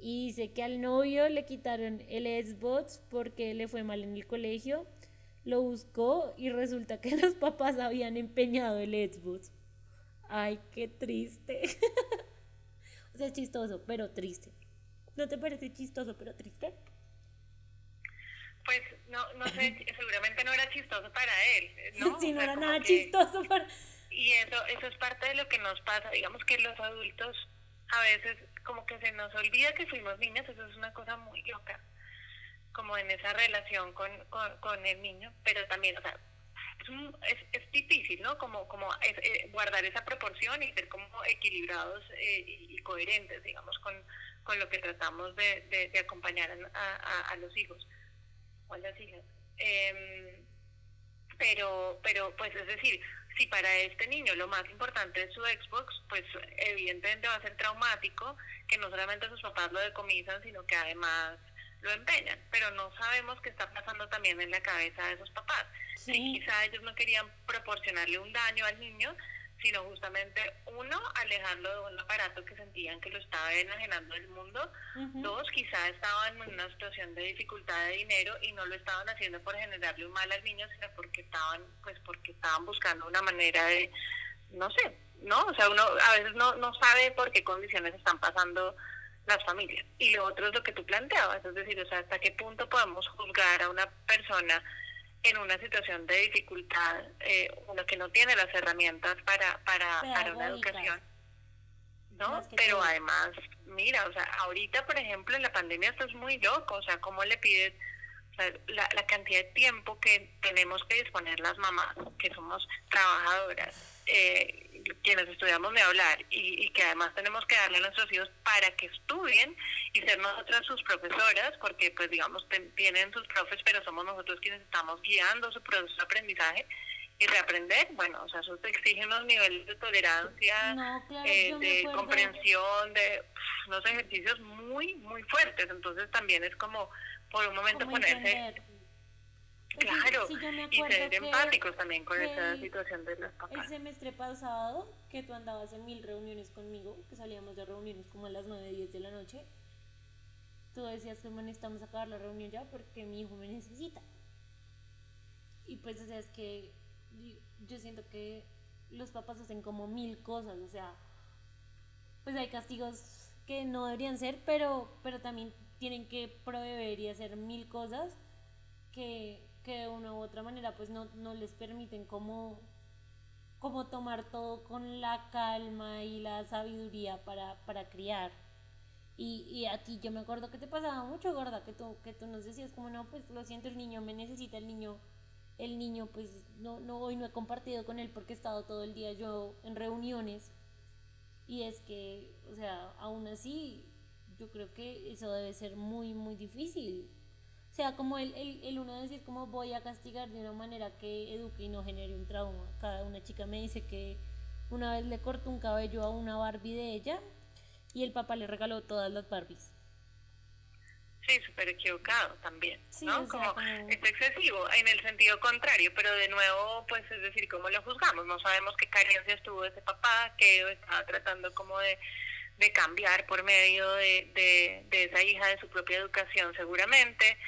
[SPEAKER 1] Y dice que al novio le quitaron el Xbox porque le fue mal en el colegio. Lo buscó y resulta que los papás habían empeñado el Xbox. Ay, qué triste. o sea, es chistoso, pero triste. ¿No te parece chistoso, pero triste?
[SPEAKER 2] pues no, no sé, seguramente no era chistoso para él, ¿no?
[SPEAKER 1] Sí, no era nada chistoso para...
[SPEAKER 2] Y eso, eso es parte de lo que nos pasa, digamos que los adultos a veces como que se nos olvida que fuimos niños, eso es una cosa muy loca, como en esa relación con, con, el niño, pero también, o sea, es, es, difícil, ¿no? Como, como eh, guardar esa proporción y ser como equilibrados eh, y, coherentes, digamos, con, con lo que tratamos de, de, acompañar a, a los hijos o las hijas. Em, pero, pero, pues es decir, si para este niño lo más importante es su Xbox, pues evidentemente va a ser traumático que no solamente sus papás lo decomisan, sino que además lo empeñan. Pero no sabemos qué está pasando también en la cabeza de esos papás. Sí. quizá ellos no querían proporcionarle un daño al niño, sino justamente, uno, alejarlo de un aparato que sentían que lo estaba enajenando del mundo, dos, quizá estaban en una situación de dificultad de dinero y no lo estaban haciendo por generarle un mal al niño, sino porque estaban, pues porque estaban buscando una manera de, no sé, ¿no? O sea, uno a veces no, no sabe por qué condiciones están pasando las familias. Y lo otro es lo que tú planteabas, es decir, o sea, hasta qué punto podemos juzgar a una persona en una situación de dificultad, eh, uno que no tiene las herramientas para, para, para una educación. ¿no? Pero además, mira, o sea, ahorita, por ejemplo, en la pandemia esto es muy loco, o sea, ¿cómo le pides la, la cantidad de tiempo que tenemos que disponer las mamás, que somos trabajadoras, eh, quienes estudiamos de hablar y, y, que además tenemos que darle a nuestros hijos para que estudien y ser nosotras sus profesoras, porque pues digamos tienen sus profes, pero somos nosotros quienes estamos guiando su proceso de aprendizaje y reaprender, bueno, o sea, eso te exige unos niveles de tolerancia, eh, de comprensión, de unos ejercicios muy, muy fuertes, entonces también es como por un momento ponerse... Claro, y ser empáticos también con esa situación de los papás.
[SPEAKER 1] El semestre pasado, que tú andabas en mil reuniones conmigo, que salíamos de reuniones como a las 9, 10 de la noche, tú decías que necesitamos acabar la reunión ya porque mi hijo me necesita. Y pues, o sea, es que yo siento que los papás hacen como mil cosas, o sea, pues hay castigos que no deberían ser, pero, pero también tienen que proveer y hacer mil cosas que, que de una u otra manera pues no, no les permiten como, como tomar todo con la calma y la sabiduría para, para criar. Y, y, a ti yo me acuerdo que te pasaba mucho, gorda, que tú, que tú nos decías como, no, pues lo siento, el niño me necesita, el niño, el niño pues no, no, hoy no he compartido con él porque he estado todo el día yo en reuniones. Y es que, o sea, aún así, yo creo que eso debe ser muy, muy difícil. Sea, como el, el, el uno decir cómo voy a castigar de una manera que eduque y no genere un trauma. Cada una chica me dice que una vez le cortó un cabello a una Barbie de ella y el papá le regaló todas las Barbies.
[SPEAKER 2] Sí, súper equivocado también, ¿no? como, es excesivo en el sentido contrario, pero de nuevo, pues es decir, ¿cómo lo juzgamos? No sabemos qué carencias tuvo ese papá, que estaba tratando como de de cambiar por medio de, de, esa hija de su propia educación seguramente.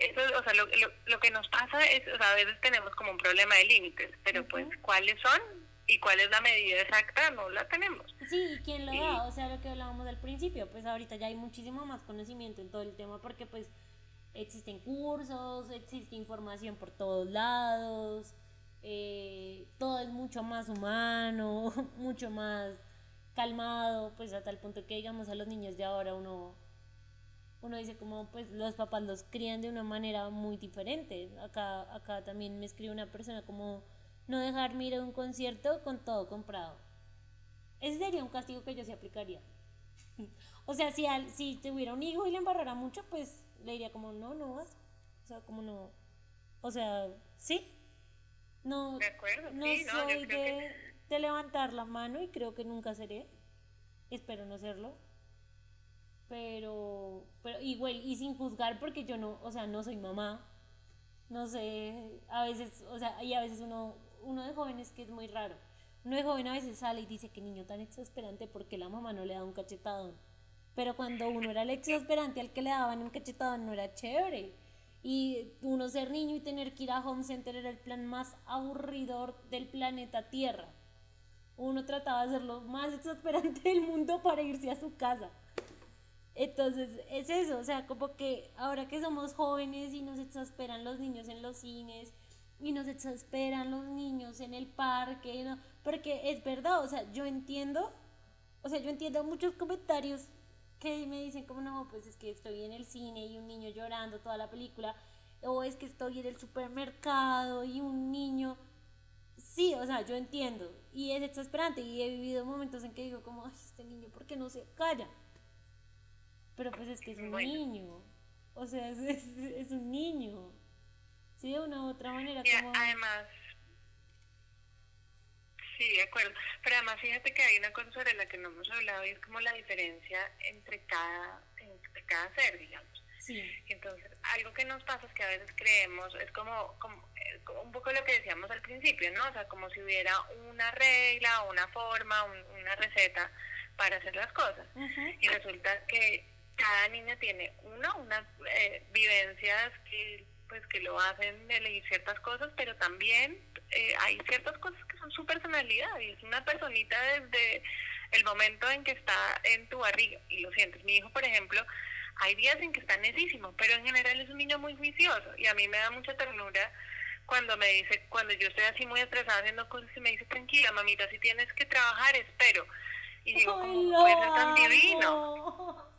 [SPEAKER 2] Eso, o sea, lo, lo, que nos pasa es, o sea, a veces tenemos como un problema de límites, pero pues cuáles son y cuál es la medida exacta no la tenemos.
[SPEAKER 1] Sí, ¿y quién lo da? O sea, lo que hablábamos al principio, pues ahorita ya hay muchísimo más conocimiento en todo el tema porque pues existen cursos, existe información por todos lados, eh, todo es mucho más humano, mucho más calmado, pues a tal punto que digamos a los niños de ahora uno uno dice como pues los papás los crían de una manera muy diferente. Acá acá también me escribe una persona como no dejarme ir a un concierto con todo comprado. Ese sería un castigo que yo se aplicaría. o sea, si al, si tuviera un hijo y le embarrara mucho, pues le diría como no, no vas. O sea, como no. O sea, sí. No,
[SPEAKER 2] de acuerdo,
[SPEAKER 1] no soy de de levantar la mano y creo que nunca seré. Espero no serlo. Pero, pero igual, y sin juzgar porque yo no, o sea, no soy mamá. No sé, a veces, o sea, y a veces uno, uno de jóvenes que es muy raro. Uno de joven a veces sale y dice que niño tan exasperante porque la mamá no le da un cachetadón. Pero cuando uno era el exasperante al que le daban un cachetadón no era chévere. Y uno ser niño y tener que ir a Home Center era el plan más aburridor del planeta Tierra uno trataba de hacer lo más exasperante del mundo para irse a su casa. Entonces, es eso, o sea, como que ahora que somos jóvenes y nos exasperan los niños en los cines y nos exasperan los niños en el parque, ¿no? porque es verdad, o sea, yo entiendo, o sea, yo entiendo muchos comentarios que me dicen como, no, pues es que estoy en el cine y un niño llorando toda la película, o es que estoy en el supermercado y un niño sí, o sea, yo entiendo. Y es exasperante. Y he vivido momentos en que digo como, ay, este niño, ¿por qué no se calla? Pero pues es que es un niño. O sea, es, es, un niño. Sí, de una u otra manera. como...
[SPEAKER 2] Además, sí, de acuerdo. Pero además fíjate que hay una cosa sobre la que no hemos hablado y es como la diferencia entre cada, entre cada ser, digamos.
[SPEAKER 1] Sí.
[SPEAKER 2] Entonces, algo que nos pasa es que a veces creemos, es como, como un poco lo que decíamos al principio, ¿no? O sea, como si hubiera una regla, una forma, una receta para hacer las cosas. Y resulta que cada niña tiene, una, unas eh, vivencias que pues que lo hacen elegir ciertas cosas, pero también eh, hay ciertas cosas que son su personalidad y es una personita desde el momento en que está en tu barriga y lo sientes. Mi hijo, por ejemplo, hay días en que está necísimo, pero en general es un niño muy juicioso y a mí me da mucha ternura cuando me dice, cuando yo estoy así muy estresada haciendo cosas y me dice, tranquila, mamita, si tienes que trabajar, espero. Y digo, ¿cómo puede ser tan divino?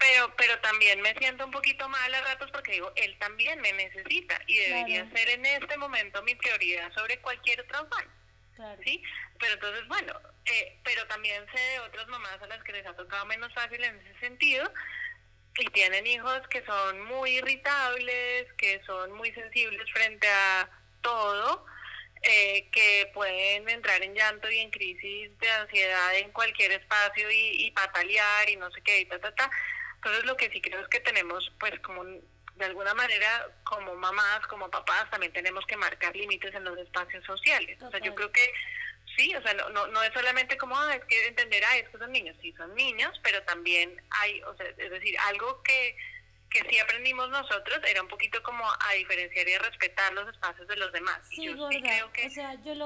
[SPEAKER 2] Pero, pero también me siento un poquito mal a ratos porque digo, él también me necesita y debería ser en este momento mi prioridad sobre cualquier otro fan. ¿Sí? Pero entonces, bueno, eh, pero también sé de otras mamás a las que les ha tocado menos fácil en ese sentido y tienen hijos que son muy irritables, que son muy sensibles frente a todo, eh, que pueden entrar en llanto y en crisis de ansiedad en cualquier espacio y, y patalear y no sé qué, y ta, ta, ta. Entonces lo que sí creo es que tenemos pues como de alguna manera como mamás, como papás, también tenemos que marcar límites en los espacios sociales. O sea, yo creo que sí, o sea, no, no, no es solamente como, ah, es que entender, ah, es que son niños, sí, son niños, pero también hay, o sea, es decir, algo que, que sí aprendimos nosotros era un poquito como a diferenciar y a respetar los espacios de los demás.
[SPEAKER 1] Sí, y yo sí creo que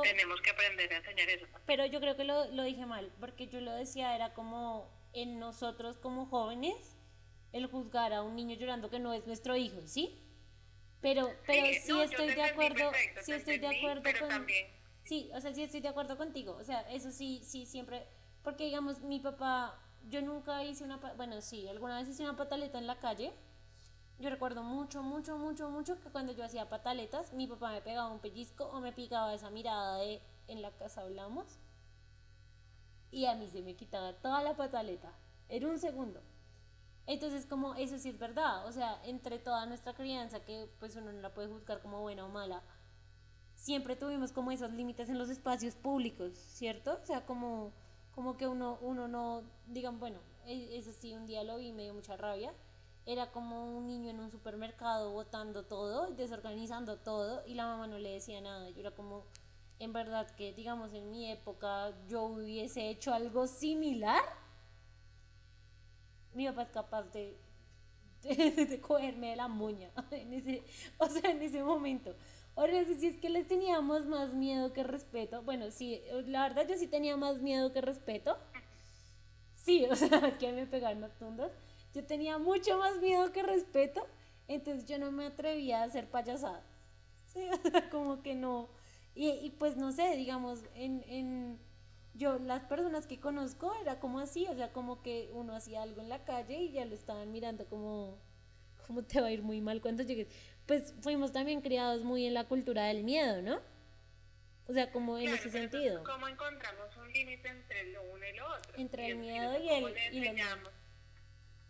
[SPEAKER 2] tenemos que aprender a enseñar eso.
[SPEAKER 1] Pero yo creo que lo, lo dije mal, porque yo lo decía, era como en nosotros como jóvenes, el juzgar a un niño llorando que no es nuestro hijo, ¿sí? Pero, pero sí, estoy de acuerdo, sí estoy de acuerdo con... Sí, o sea, sí estoy de acuerdo contigo, o sea, eso sí, sí, siempre, porque digamos, mi papá, yo nunca hice una, bueno, sí, alguna vez hice una pataleta en la calle, yo recuerdo mucho, mucho, mucho, mucho que cuando yo hacía pataletas, mi papá me pegaba un pellizco o me picaba esa mirada de en la casa hablamos y a mí se me quitaba toda la pataleta en un segundo. Entonces, como eso sí es verdad, o sea, entre toda nuestra crianza, que pues uno no la puede juzgar como buena o mala, siempre tuvimos como esos límites en los espacios públicos, ¿cierto? O sea, como, como que uno, uno no, digan, bueno, e, eso sí, un día lo vi y me dio mucha rabia, era como un niño en un supermercado botando todo, desorganizando todo, y la mamá no le decía nada, yo era como, en verdad que, digamos, en mi época yo hubiese hecho algo similar mi papá es capaz de, de, cogerme de la muña en ese, o sea, en ese momento. Ahora no sé si es que les teníamos más miedo que respeto. Bueno, sí, la verdad yo sí tenía más miedo que respeto. Sí, o sea, que me pegaron tundas. Yo tenía mucho más miedo que respeto, entonces yo no me atrevía a hacer payasada. Sí, o sea, como que no. Y, y pues no sé, digamos, en, en yo las personas que conozco era como así, o sea, como que uno hacía algo en la calle y ya lo estaban mirando como, como te va a ir muy mal cuando llegues. Pues fuimos también criados muy en la cultura del miedo, ¿no? O sea, como en ese sentido.
[SPEAKER 2] ¿Cómo encontramos un límite entre lo uno y lo otro?
[SPEAKER 1] Entre el miedo y el, y,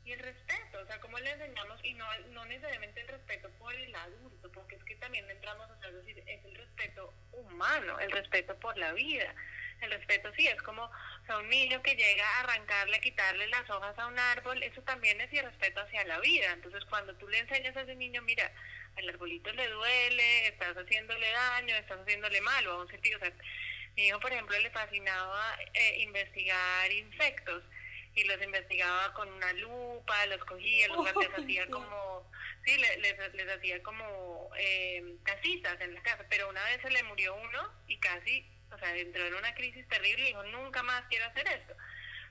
[SPEAKER 2] y el respeto, o sea, cómo le enseñamos, y no, no necesariamente el respeto por el adulto, porque es que también entramos a decir, es el respeto humano, el respeto por la vida el respeto sí es como o sea, un niño que llega a arrancarle, quitarle las hojas a un árbol, eso también es respeto hacia la vida. Entonces, cuando tú le enseñas a ese niño, mira, al arbolito le duele, estás haciéndole daño, estás haciéndole mal, o a un sentido. O sea, mi hijo, por ejemplo, le fascinaba eh, investigar insectos y los investigaba con una lupa, los cogía, los les hacía como, sí, les, les, hacía como eh, casitas en la casa, pero una vez se le murió uno y casi o sea, entró en una crisis terrible dijo, nunca más quiero hacer esto.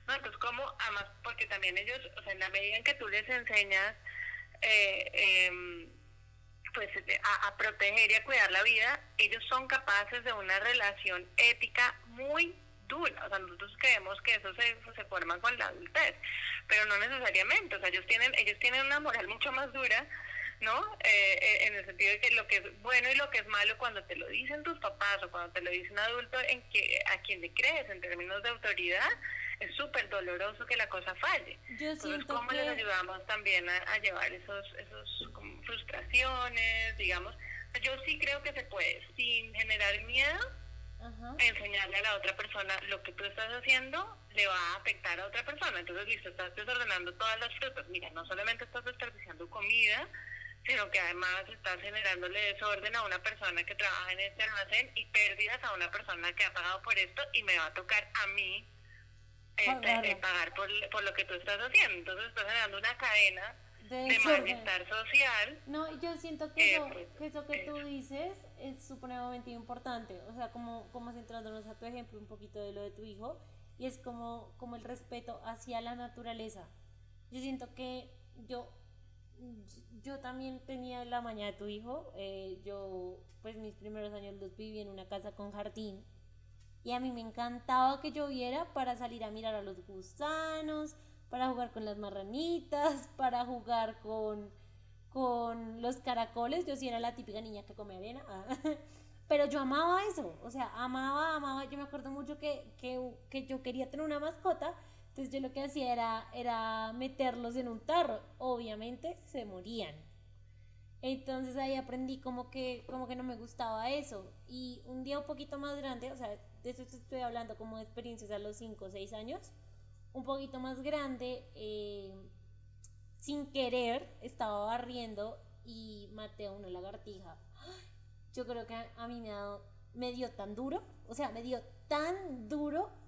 [SPEAKER 2] No, entonces, ¿cómo? Además, porque también ellos, o sea, en la medida en que tú les enseñas, eh, em, pues, a, a, proteger y a cuidar la vida, ellos son capaces de una relación ética muy dura. O sea, nosotros creemos que eso se, se forma con la adultez, pero no necesariamente. O sea, ellos tienen, ellos tienen una moral mucho más dura ¿no? Eh, eh, en el sentido de que lo que es bueno y lo que es malo cuando te lo dicen tus papás o cuando te lo dice un adulto en que a quien le crees en términos de autoridad, es súper doloroso que la cosa falle. Entonces, ¿cómo les ayudamos también a, llevar esos, esos frustraciones, digamos? Yo sí creo que se puede, sin generar miedo, enseñarle a la otra persona lo que tú estás haciendo le va a afectar a otra persona. Entonces, listo, estás desordenando todas las frutas. Mira, no solamente estás desperdiciando comida, sino que además estás generándole desorden a una persona que trabaja en este almacén y pérdidas a una persona que ha pagado por esto y me va a tocar a mí este, pagar por, por, lo que tú estás haciendo. Entonces estás generando una cadena de, malestar social.
[SPEAKER 1] No, yo siento que, eso, pues, que eso que tú dices es supremamente importante. O sea, como, como centrándonos a tu ejemplo un poquito de lo de tu hijo, y es como, como el respeto hacia la naturaleza. Yo siento que yo yo también tenía la maña de tu hijo. Eh, yo, pues mis primeros años los viví en una casa con jardín. Y a mí me encantaba que lloviera para salir a mirar a los gusanos, para jugar con las marranitas, para jugar con, con los caracoles. Yo sí era la típica niña que come arena. Pero yo amaba eso. O sea, amaba, amaba. Yo me acuerdo mucho que, que, que yo quería tener una mascota entonces yo lo que hacía era, era meterlos en un tarro. Obviamente se morían. Entonces ahí aprendí como que, como que no me gustaba eso. Y un día un poquito más grande, o sea, de eso estoy hablando como de experiencias a los 5 o 6 años, un poquito más grande, eh, sin querer, estaba barriendo y maté a una lagartija. Yo creo que a mí me, me dio tan duro, o sea, me dio tan duro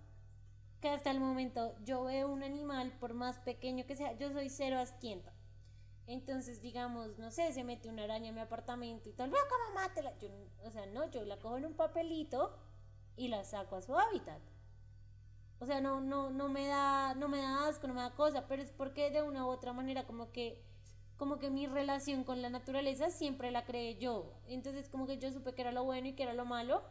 [SPEAKER 1] que hasta el momento yo veo un animal, por más pequeño que sea, yo soy cero asquienta. Entonces, digamos, no sé, se mete una araña en mi apartamento y tal, veo cómo mátela. Yo, o sea, no, yo la cojo en un papelito y la saco a su hábitat. O sea, no, no, no me da, no me da asco, no me da cosa, pero es porque de una u otra manera como que, como que mi relación con la naturaleza siempre la creé yo. Entonces como que yo supe que era lo bueno y que era lo malo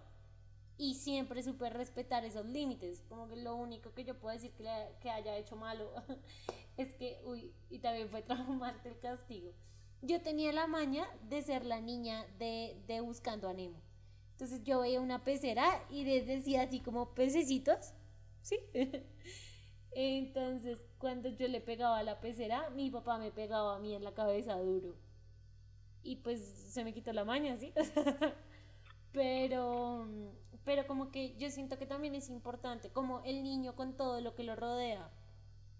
[SPEAKER 1] y siempre supe respetar esos límites. Como que lo único que yo puedo decir que, que haya hecho malo es que, uy, y también fue traumante el castigo. Yo tenía la maña de ser la niña de, de Buscando a Nemo. Entonces yo veía una pecera y les decía así como pececitos, ¿sí? Entonces cuando yo le pegaba a la pecera, mi papá me pegaba a mí en la cabeza duro. Y pues se me quitó la maña, ¿sí? Pero pero como que yo siento que también es importante, como el niño con todo lo que lo rodea,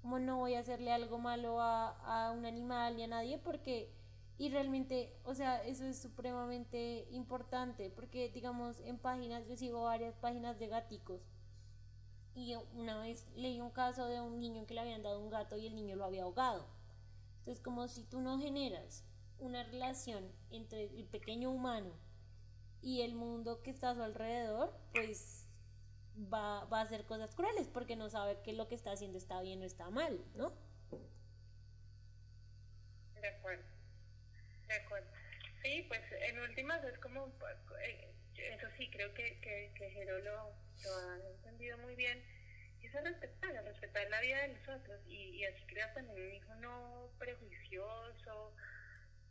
[SPEAKER 1] como no voy a hacerle algo malo a, a un animal ni a nadie porque, y realmente, o sea, eso es supremamente importante, porque digamos en páginas, yo sigo varias páginas de gaticos, y una vez leí un caso de un niño que le habían dado un gato y el niño lo había ahogado. Entonces, como si tú no generas una relación entre el pequeño humano y el mundo que está a su alrededor, pues va, va a hacer cosas crueles porque no sabe que lo que está haciendo está bien o está mal, ¿no?
[SPEAKER 2] De acuerdo, de acuerdo. Sí, pues en últimas es como, eh, eso sí, creo que, que, que Jero lo, ha entendido muy bien, y es respetar, respetar la vida de los otros, y, y así creas también un hijo no prejuicioso,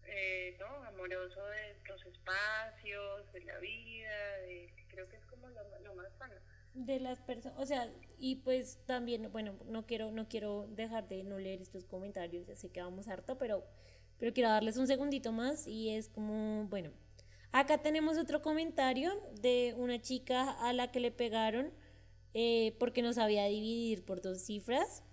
[SPEAKER 2] eh, ¿no? amoroso de los espacios, de la vida, de, creo que es como lo, lo más sano.
[SPEAKER 1] De las personas, o sea, y pues también, bueno, no quiero, no quiero dejar de no leer estos comentarios, ya sé que vamos harto, pero, pero quiero darles un segundito más y es como, bueno, acá tenemos otro comentario de una chica a la que le pegaron eh, porque no sabía dividir por dos cifras.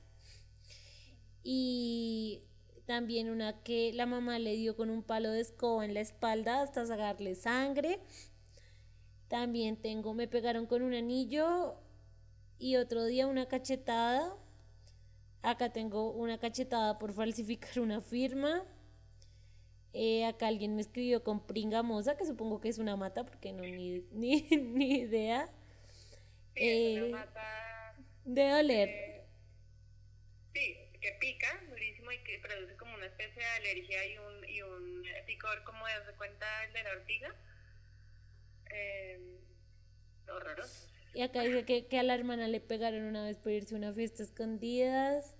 [SPEAKER 1] Y también una que la mamá le dio con un palo de escoba en la espalda hasta sacarle sangre. También tengo, me pegaron con un anillo y otro día una cachetada. Acá tengo una cachetada por falsificar una firma. Eh, acá alguien me escribió con pringamosa, que supongo que es una mata, porque no, ni, ni, idea.
[SPEAKER 2] Eh,
[SPEAKER 1] de oler.
[SPEAKER 2] sí, que pica, y que produce como una especie de alergia y un, y un picor como de cuenta de la ortiga. Eh, horroroso.
[SPEAKER 1] Y acá dice que, que, a la hermana le pegaron una vez por irse a una fiesta escondidas.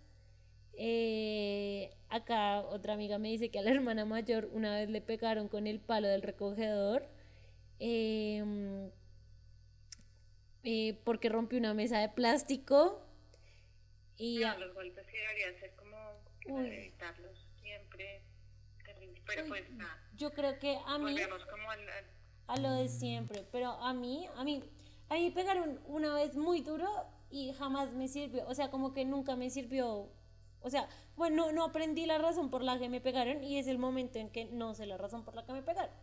[SPEAKER 1] Eh, acá otra amiga me dice que a la hermana mayor una vez le pegaron con el palo del recogedor. Em, eh, porque rompió una mesa de plástico.
[SPEAKER 2] Y no, los golpes sí deberían ser evitarlos siempre. Pero pues nada.
[SPEAKER 1] Yo creo que a mí. A lo de siempre. Pero a mí, a mí, a mí pegaron una vez muy duro y jamás me sirvió. O sea, como que nunca me sirvió. O sea, bueno, no, aprendí la razón por la que me pegaron y es el momento en que no sé la razón por la que me pegaron.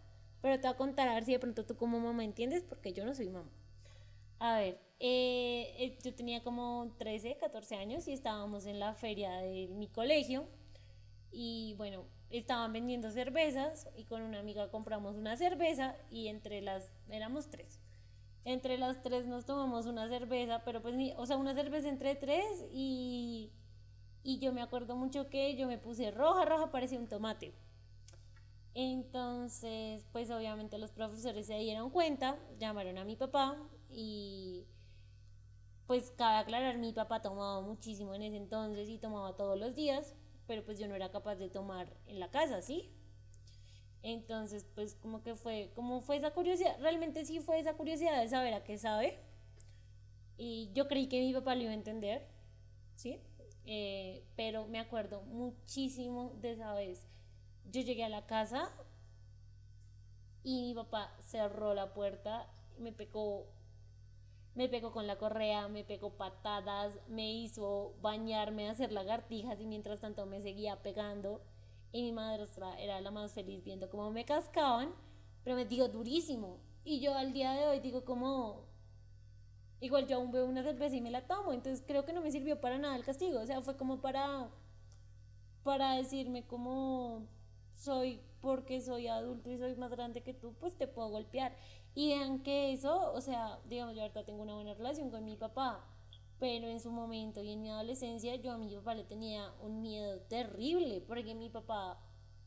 [SPEAKER 1] Pero te voy a contar a ver si de pronto tú como mamá entiendes, porque yo no soy mamá. A ver, eh, eh, yo tenía como 13, 14 años y estábamos en la feria de mi colegio y bueno, estaban vendiendo cervezas y con una amiga compramos una cerveza y entre las, éramos tres. Entre las tres nos tomamos una cerveza, pero pues o sea, una cerveza entre tres y, y yo me acuerdo mucho que yo me puse roja, roja, parecía un tomate. Entonces, pues obviamente los profesores se dieron cuenta, llamaron a mi papá y pues cabe aclarar, mi papá tomaba muchísimo en ese entonces y tomaba todos los días, pero pues yo no era capaz de tomar en la casa, ¿sí? Entonces, pues como que fue, como fue esa curiosidad, realmente sí fue esa curiosidad de saber a qué sabe. Y yo creí que mi papá lo iba a entender, ¿sí? Eh, pero me acuerdo muchísimo de esa vez. Yo llegué a la casa y mi papá cerró la puerta, me pegó, me pegó con la correa, me pegó patadas, me hizo bañarme, hacer lagartijas y mientras tanto me seguía pegando. Y mi madrastra era la más feliz viendo cómo me cascaban, pero me digo durísimo. Y yo al día de hoy digo como, igual yo aún veo una cerveza y me la tomo, entonces creo que no me sirvió para nada el castigo, o sea, fue como para, para decirme como soy, porque soy adulto y soy más grande que tú, pues te puedo golpear. Y vean que eso, o sea, digamos, yo ahorita tengo una buena relación con mi papá, pero en su momento y en mi adolescencia yo a mi papá le tenía un miedo terrible, porque mi papá,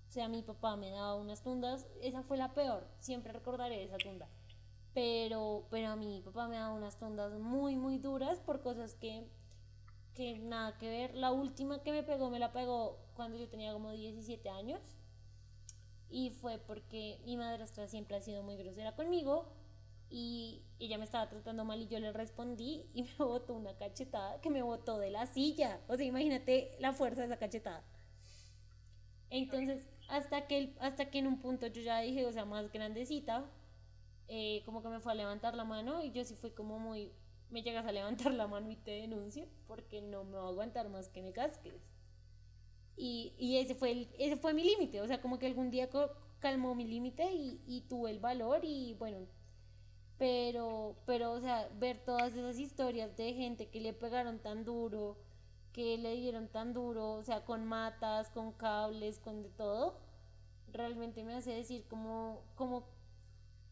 [SPEAKER 1] o sea, mi papá me daba unas tundas, esa fue la peor, siempre recordaré esa tunda pero, pero a mi papá me daba unas tondas muy, muy duras por cosas que, que nada que ver. La última que me pegó, me la pegó cuando yo tenía como 17 años. Y fue porque mi madrastra siempre ha sido muy grosera conmigo y ella me estaba tratando mal y yo le respondí y me botó una cachetada que me botó de la silla. O sea, imagínate la fuerza de esa cachetada. Entonces, hasta que, hasta que en un punto yo ya dije, o sea, más grandecita, eh, como que me fue a levantar la mano y yo sí fui como muy, me llegas a levantar la mano y te denuncio porque no me va a aguantar más que me casques. Y, y ese, fue el, ese fue mi límite, o sea, como que algún día calmó mi límite y, y tuve el valor y bueno, pero, pero, o sea, ver todas esas historias de gente que le pegaron tan duro, que le dieron tan duro, o sea, con matas, con cables, con de todo, realmente me hace decir como, como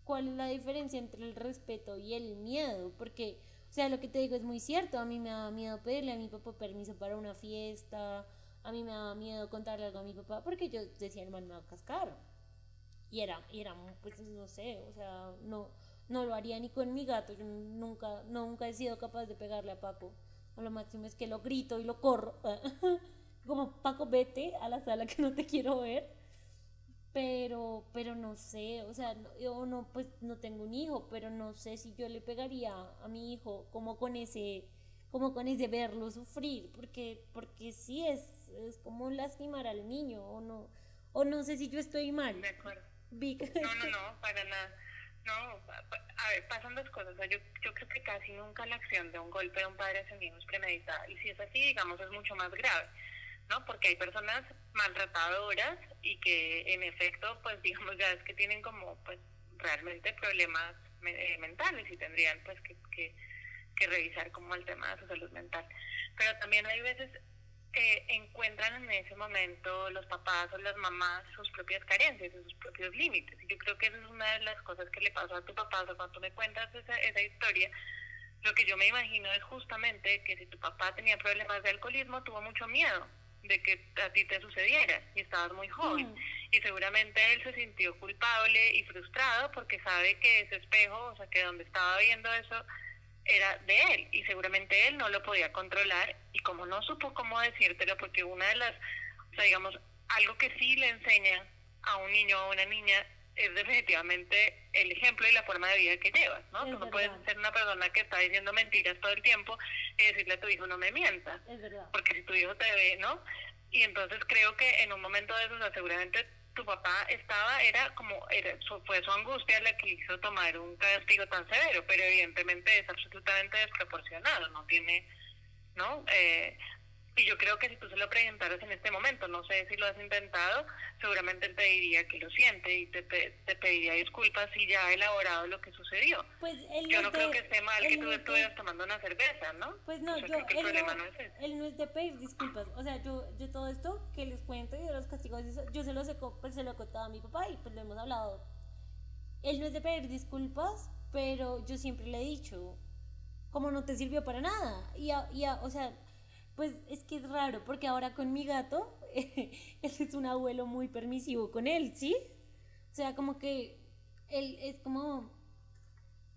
[SPEAKER 1] cuál es la diferencia entre el respeto y el miedo, porque, o sea, lo que te digo es muy cierto, a mí me daba miedo pedirle a mi papá permiso para una fiesta, a mí me daba miedo contarle algo a mi papá, porque yo decía, hermano, me va a cascar. Y era, y era, pues no sé, o sea, no, no lo haría ni con mi gato, yo nunca, nunca he sido capaz de pegarle a Paco. A lo máximo es que lo grito y lo corro. Como Paco, vete a la sala que no te quiero ver pero pero no sé, o sea, yo no pues no tengo un hijo, pero no sé si yo le pegaría a mi hijo como con ese como con ese verlo sufrir, porque porque sí es es como lastimar al niño o no o no sé si yo estoy mal.
[SPEAKER 2] De acuerdo. No, no, no, para nada. No, a ver, pasan dos cosas. O sea, yo, yo creo que casi nunca la acción de un golpe de un padre hacia un hijo es premeditada. Y si es así, digamos, es mucho más grave. ¿no? Porque hay personas maltratadoras y que en efecto, pues digamos ya es que tienen como pues realmente problemas eh, mentales y tendrían pues que, que, revisar como el tema de su salud mental. Pero también hay veces eh, encuentran en ese momento los papás o las mamás sus propias carencias, sus propios límites. Y yo creo que esa es una de las cosas que le pasó a tu papá. O cuando tú me cuentas esa, esa historia, lo que yo me imagino es justamente que si tu papá tenía problemas de alcoholismo, tuvo mucho miedo de que a ti te sucediera y estabas muy joven. Mm. Y seguramente él se sintió culpable y frustrado porque sabe que ese espejo, o sea, que donde estaba viendo eso era de él y seguramente él no lo podía controlar y como no supo cómo decírtelo, porque una de las, o sea, digamos, algo que sí le enseña a un niño o a una niña es definitivamente el ejemplo y la forma de vida que llevas, ¿no? Tú no puedes ser una persona que está diciendo mentiras todo el tiempo y decirle a tu hijo no me mientas. Porque si tu hijo te ve, ¿no? Y entonces creo que en un momento de eso, seguramente tu papá estaba, era como, era, fue su angustia la que hizo tomar un castigo tan severo, pero evidentemente es absolutamente desproporcionado, no tiene, ¿no? Eh, y yo creo que si tú se lo preguntaras en este momento, no sé si lo has intentado, seguramente él te diría que lo siente y te, te, pediría disculpas si ya ha elaborado lo que sucedió.
[SPEAKER 1] Pues él
[SPEAKER 2] yo no creo que esté mal que tú estuvieras tomando una cerveza, ¿no?
[SPEAKER 1] Pues no, yo, él, no, es él no es de pedir disculpas. O sea, yo, yo todo esto que les cuento y de los castigos, yo se lo, he, pues, se lo he contado a mi papá y pues lo hemos hablado. Él no es de pedir disculpas, pero yo siempre le he dicho, como no te sirvió para nada. Y, y o sea pues es que es raro, porque ahora con mi gato, él es un abuelo muy permisivo con él, ¿sí? O sea, como que él es como,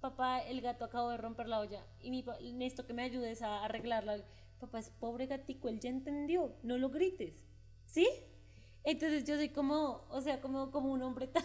[SPEAKER 1] papá, el gato acabo de romper la olla y mi, necesito que me ayudes a arreglarla. Papá es pobre gatico, él ya entendió, no lo grites, ¿sí? Entonces yo soy como, o sea, como, como un hombre tan,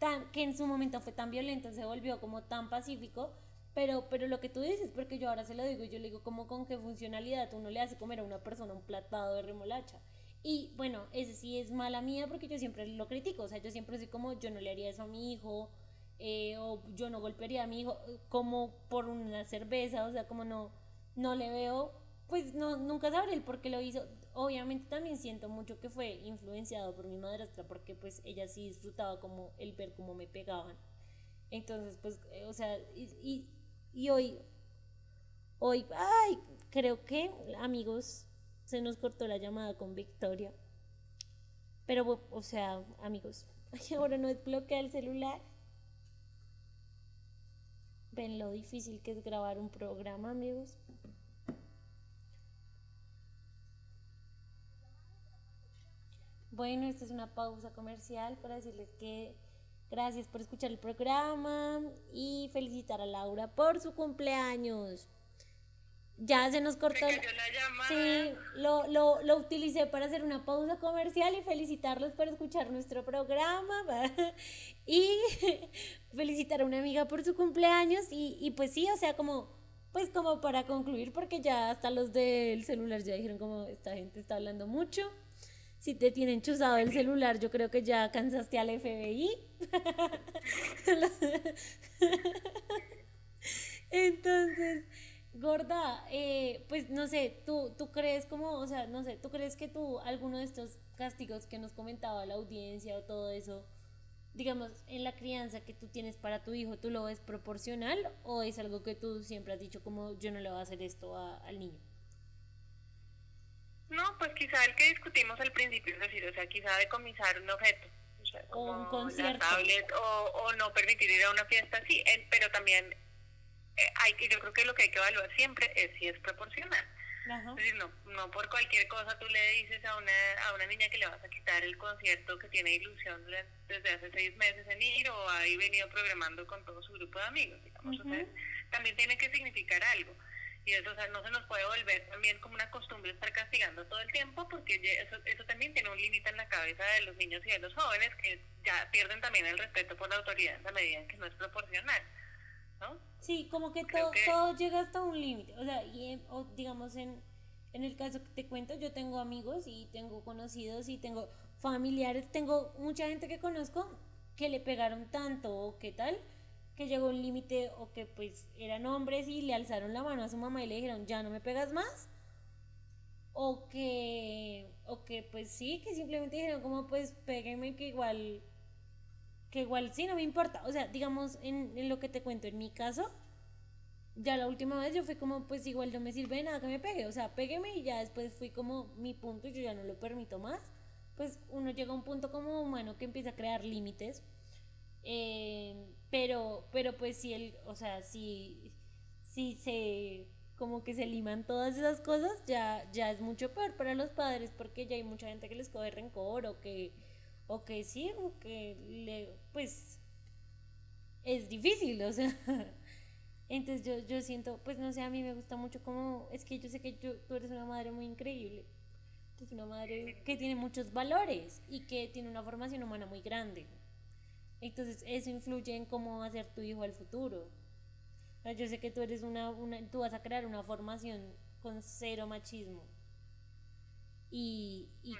[SPEAKER 1] tan, que en su momento fue tan violento, se volvió como tan pacífico, pero, pero lo que tú dices, porque yo ahora se lo digo, yo le digo como con qué funcionalidad uno le hace comer a una persona un platado de remolacha. Y bueno, ese sí es mala mía porque yo siempre lo critico, o sea, yo siempre soy como, yo no le haría eso a mi hijo, eh, o yo no golpearía a mi hijo como por una cerveza, o sea, como no, no le veo, pues no, nunca sabré el por qué lo hizo. Obviamente también siento mucho que fue influenciado por mi madrastra porque pues ella sí disfrutaba como el ver cómo me pegaban. Entonces, pues, eh, o sea, y y hoy, hoy, ay, creo que, amigos, se nos cortó la llamada con Victoria. Pero, o sea, amigos, ahora no desbloquea el celular. Ven lo difícil que es grabar un programa, amigos. Bueno, esta es una pausa comercial para decirles que Gracias por escuchar el programa y felicitar a Laura por su cumpleaños. Ya se nos cortó. Sí, lo, lo, lo, utilicé para hacer una pausa comercial y felicitarlos por escuchar nuestro programa y felicitar a una amiga por su cumpleaños y, y pues sí, o sea, como pues como para concluir porque ya hasta los del celular ya dijeron como esta gente está hablando mucho si te tienen chuzado el celular, yo creo que ya cansaste al FBI. Entonces, gorda, eh, pues no sé, tú, tú crees como, o sea, no sé, tú crees que tú, alguno de estos castigos que nos comentaba la audiencia o todo eso, digamos, en la crianza que tú tienes para tu hijo, ¿tú lo ves proporcional o es algo que tú siempre has dicho como yo no le voy a hacer esto al niño?
[SPEAKER 2] No, pues quizá el que discutimos al principio, es decir, o sea, quizá decomisar un objeto, o sea, como un concierto. tablet o, no permitir ir a una fiesta, sí, pero también eh, hay que, yo creo que lo que hay que evaluar siempre es si es proporcional. Es decir, no, no por cualquier cosa tú le dices a una, a una niña que le vas a quitar el concierto que tiene ilusión desde hace seis meses en ir o ha venido programando con todo su grupo de amigos, digamos. también tiene que significar algo y eso no se nos puede volver también como una costumbre estar castigando todo el tiempo porque eso, eso también tiene un límite en la cabeza de los niños y de los jóvenes que ya pierden también el respeto por la autoridad en la medida en que no es proporcional. ¿no?
[SPEAKER 1] Sí, como que todo, todo llega hasta un límite. O sea, y o digamos en, en el caso que te cuento, yo tengo amigos y tengo conocidos y tengo familiares, tengo mucha gente que conozco que le pegaron tanto o qué tal que llegó un límite o que pues eran hombres y le alzaron la mano a su mamá y le dijeron, ya no me pegas más. O que, o que pues sí, que simplemente dijeron como pues pégueme que igual, que igual sí, no me importa. O sea, digamos, en, en lo que te cuento, en mi caso, ya la última vez yo fui como, pues igual no me sirve de nada que me pegue, o sea, pégueme y ya después fui como mi punto y yo ya no lo permito más. Pues uno llega a un punto como humano que empieza a crear límites eh, pero, pero pues si el, o sea, si, si se como que se liman todas esas cosas, ya, ya es mucho peor para los padres porque ya hay mucha gente que les coge rencor o que, o que sí, o que le, pues es difícil, o sea. Entonces yo, yo siento, pues no sé, a mí me gusta mucho como, es que yo sé que yo, tú eres una madre muy increíble, una madre que tiene muchos valores y que tiene una formación humana muy grande. Entonces eso influye en cómo va a ser tu hijo al futuro. Yo sé que tú eres una, una, tú vas a crear una formación con cero machismo. Y, y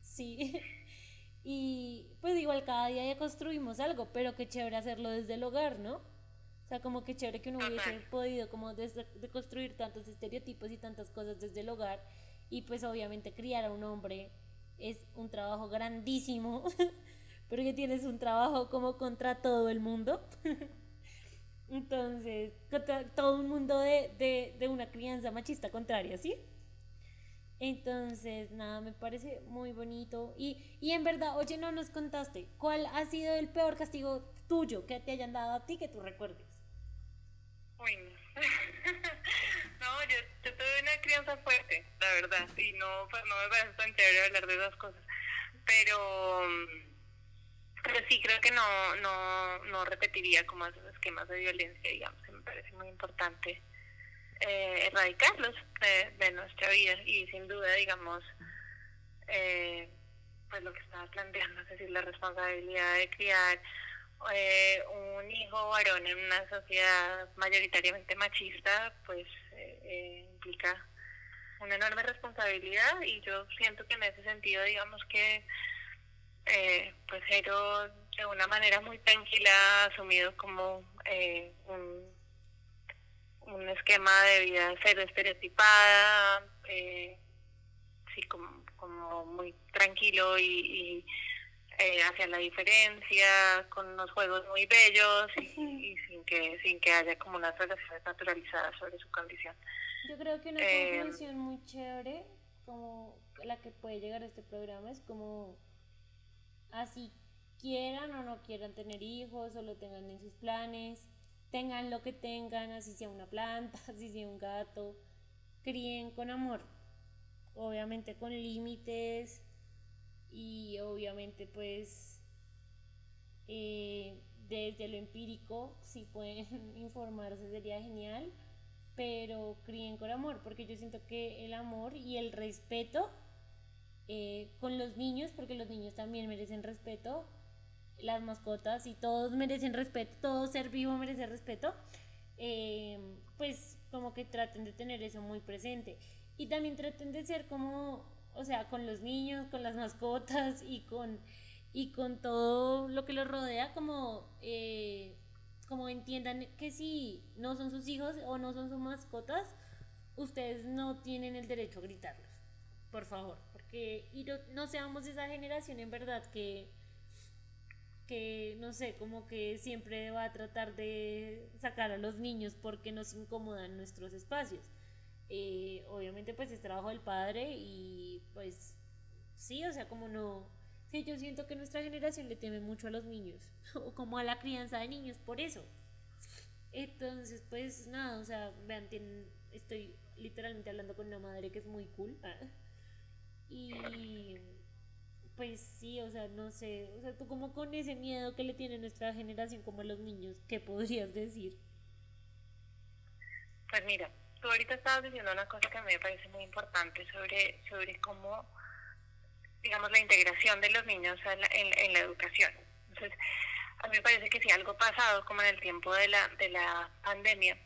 [SPEAKER 1] sí. Y pues igual cada día ya construimos algo, pero qué chévere hacerlo desde el hogar, ¿no? O sea, como que chévere que uno hubiese podido como de, de construir tantos estereotipos y tantas cosas desde el hogar y pues obviamente criar a un hombre es un trabajo grandísimo porque tienes un trabajo como contra todo el mundo. Entonces, contra todo un mundo de, de, una crianza machista contraria, ¿sí? Entonces, nada, me parece muy bonito. Y, y en verdad, oye, no nos contaste, ¿cuál ha sido el peor castigo tuyo que te hayan dado a ti que tú recuerdes?
[SPEAKER 2] Uy, no. yo, yo tuve una crianza fuerte, la verdad, y no, pues no me parece tan chévere hablar de esas cosas. Pero, pero sí creo que no, no, no repetiría como esos esquemas de violencia, digamos, que me parece muy importante eh, erradicarlos de, de, nuestra vida. Y sin duda, digamos, eh, pues lo que estaba planteando, es decir, la responsabilidad de criar eh, un hijo varón en una sociedad mayoritariamente machista, pues eh, eh, implica una enorme responsabilidad. Y yo siento que en ese sentido, digamos que eh, pues Jero de una manera muy tranquila asumido como eh, un, un esquema de vida cero estereotipada, eh, sí, como, como muy tranquilo y, y eh, hacia la diferencia, con unos juegos muy bellos y, y, sin que sin que haya como unas relaciones naturalizadas sobre su condición.
[SPEAKER 1] Yo creo que una eh, conclusión muy chévere, como la que puede llegar a este programa, es como así quieran o no quieran tener hijos o lo tengan en sus planes, tengan lo que tengan, así sea una planta, así sea un gato, críen con amor, obviamente con límites y obviamente pues eh, desde lo empírico si pueden informarse sería genial pero críen con amor porque yo siento que el amor y el respeto eh, con los niños porque los niños también merecen respeto las mascotas y todos merecen respeto todo ser vivo merece respeto eh, pues como que traten de tener eso muy presente. Y también traten de ser como o sea, con los niños, con las mascotas y con, y con todo lo que los rodea, como, eh, como entiendan que si no son sus hijos o no son sus mascotas, ustedes no tienen el derecho a gritarlos, por favor, porque y no, no seamos esa generación en verdad que que no sé, como que siempre va a tratar de sacar a los niños porque nos incomodan nuestros espacios eh, obviamente pues es trabajo del padre y pues sí, o sea, como no, sí, yo siento que nuestra generación le teme mucho a los niños o como a la crianza de niños por eso. Entonces, pues nada, o sea, vean, estoy literalmente hablando con una madre que es muy cool. Y pues sí, o sea, no sé, o sea, tú como con ese miedo que le tiene nuestra generación como a los niños, ¿qué podrías decir?
[SPEAKER 2] Pues mira, tú ahorita estabas diciendo una cosa que a mí me parece muy importante sobre, sobre cómo, digamos, la integración de los niños en la, en, la educación. Entonces, a mí me parece que si algo pasado, como en el tiempo de la, de la pandemia,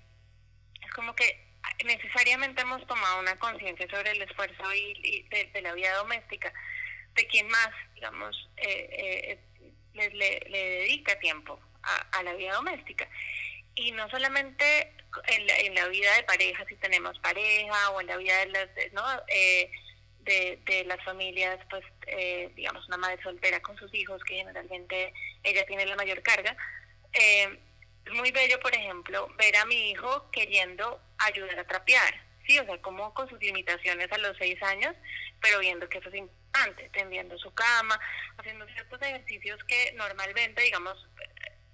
[SPEAKER 2] es como que necesariamente hemos tomado una conciencia sobre el esfuerzo y, de, la vida doméstica, de quien más, digamos, eh, eh, le, le, dedica tiempo a, a la vida doméstica. Y no solamente en la, en la vida de pareja, si tenemos pareja, o en la vida de las, ¿no? Eh, de, de las familias, pues, eh, digamos, una madre soltera con sus hijos, que generalmente ella tiene la mayor carga. Eh, es muy bello, por ejemplo, ver a mi hijo queriendo ayudar a trapear, ¿sí? O sea, como con sus limitaciones a los seis años, pero viendo que eso es importante, tendiendo su cama, haciendo ciertos ejercicios que normalmente, digamos,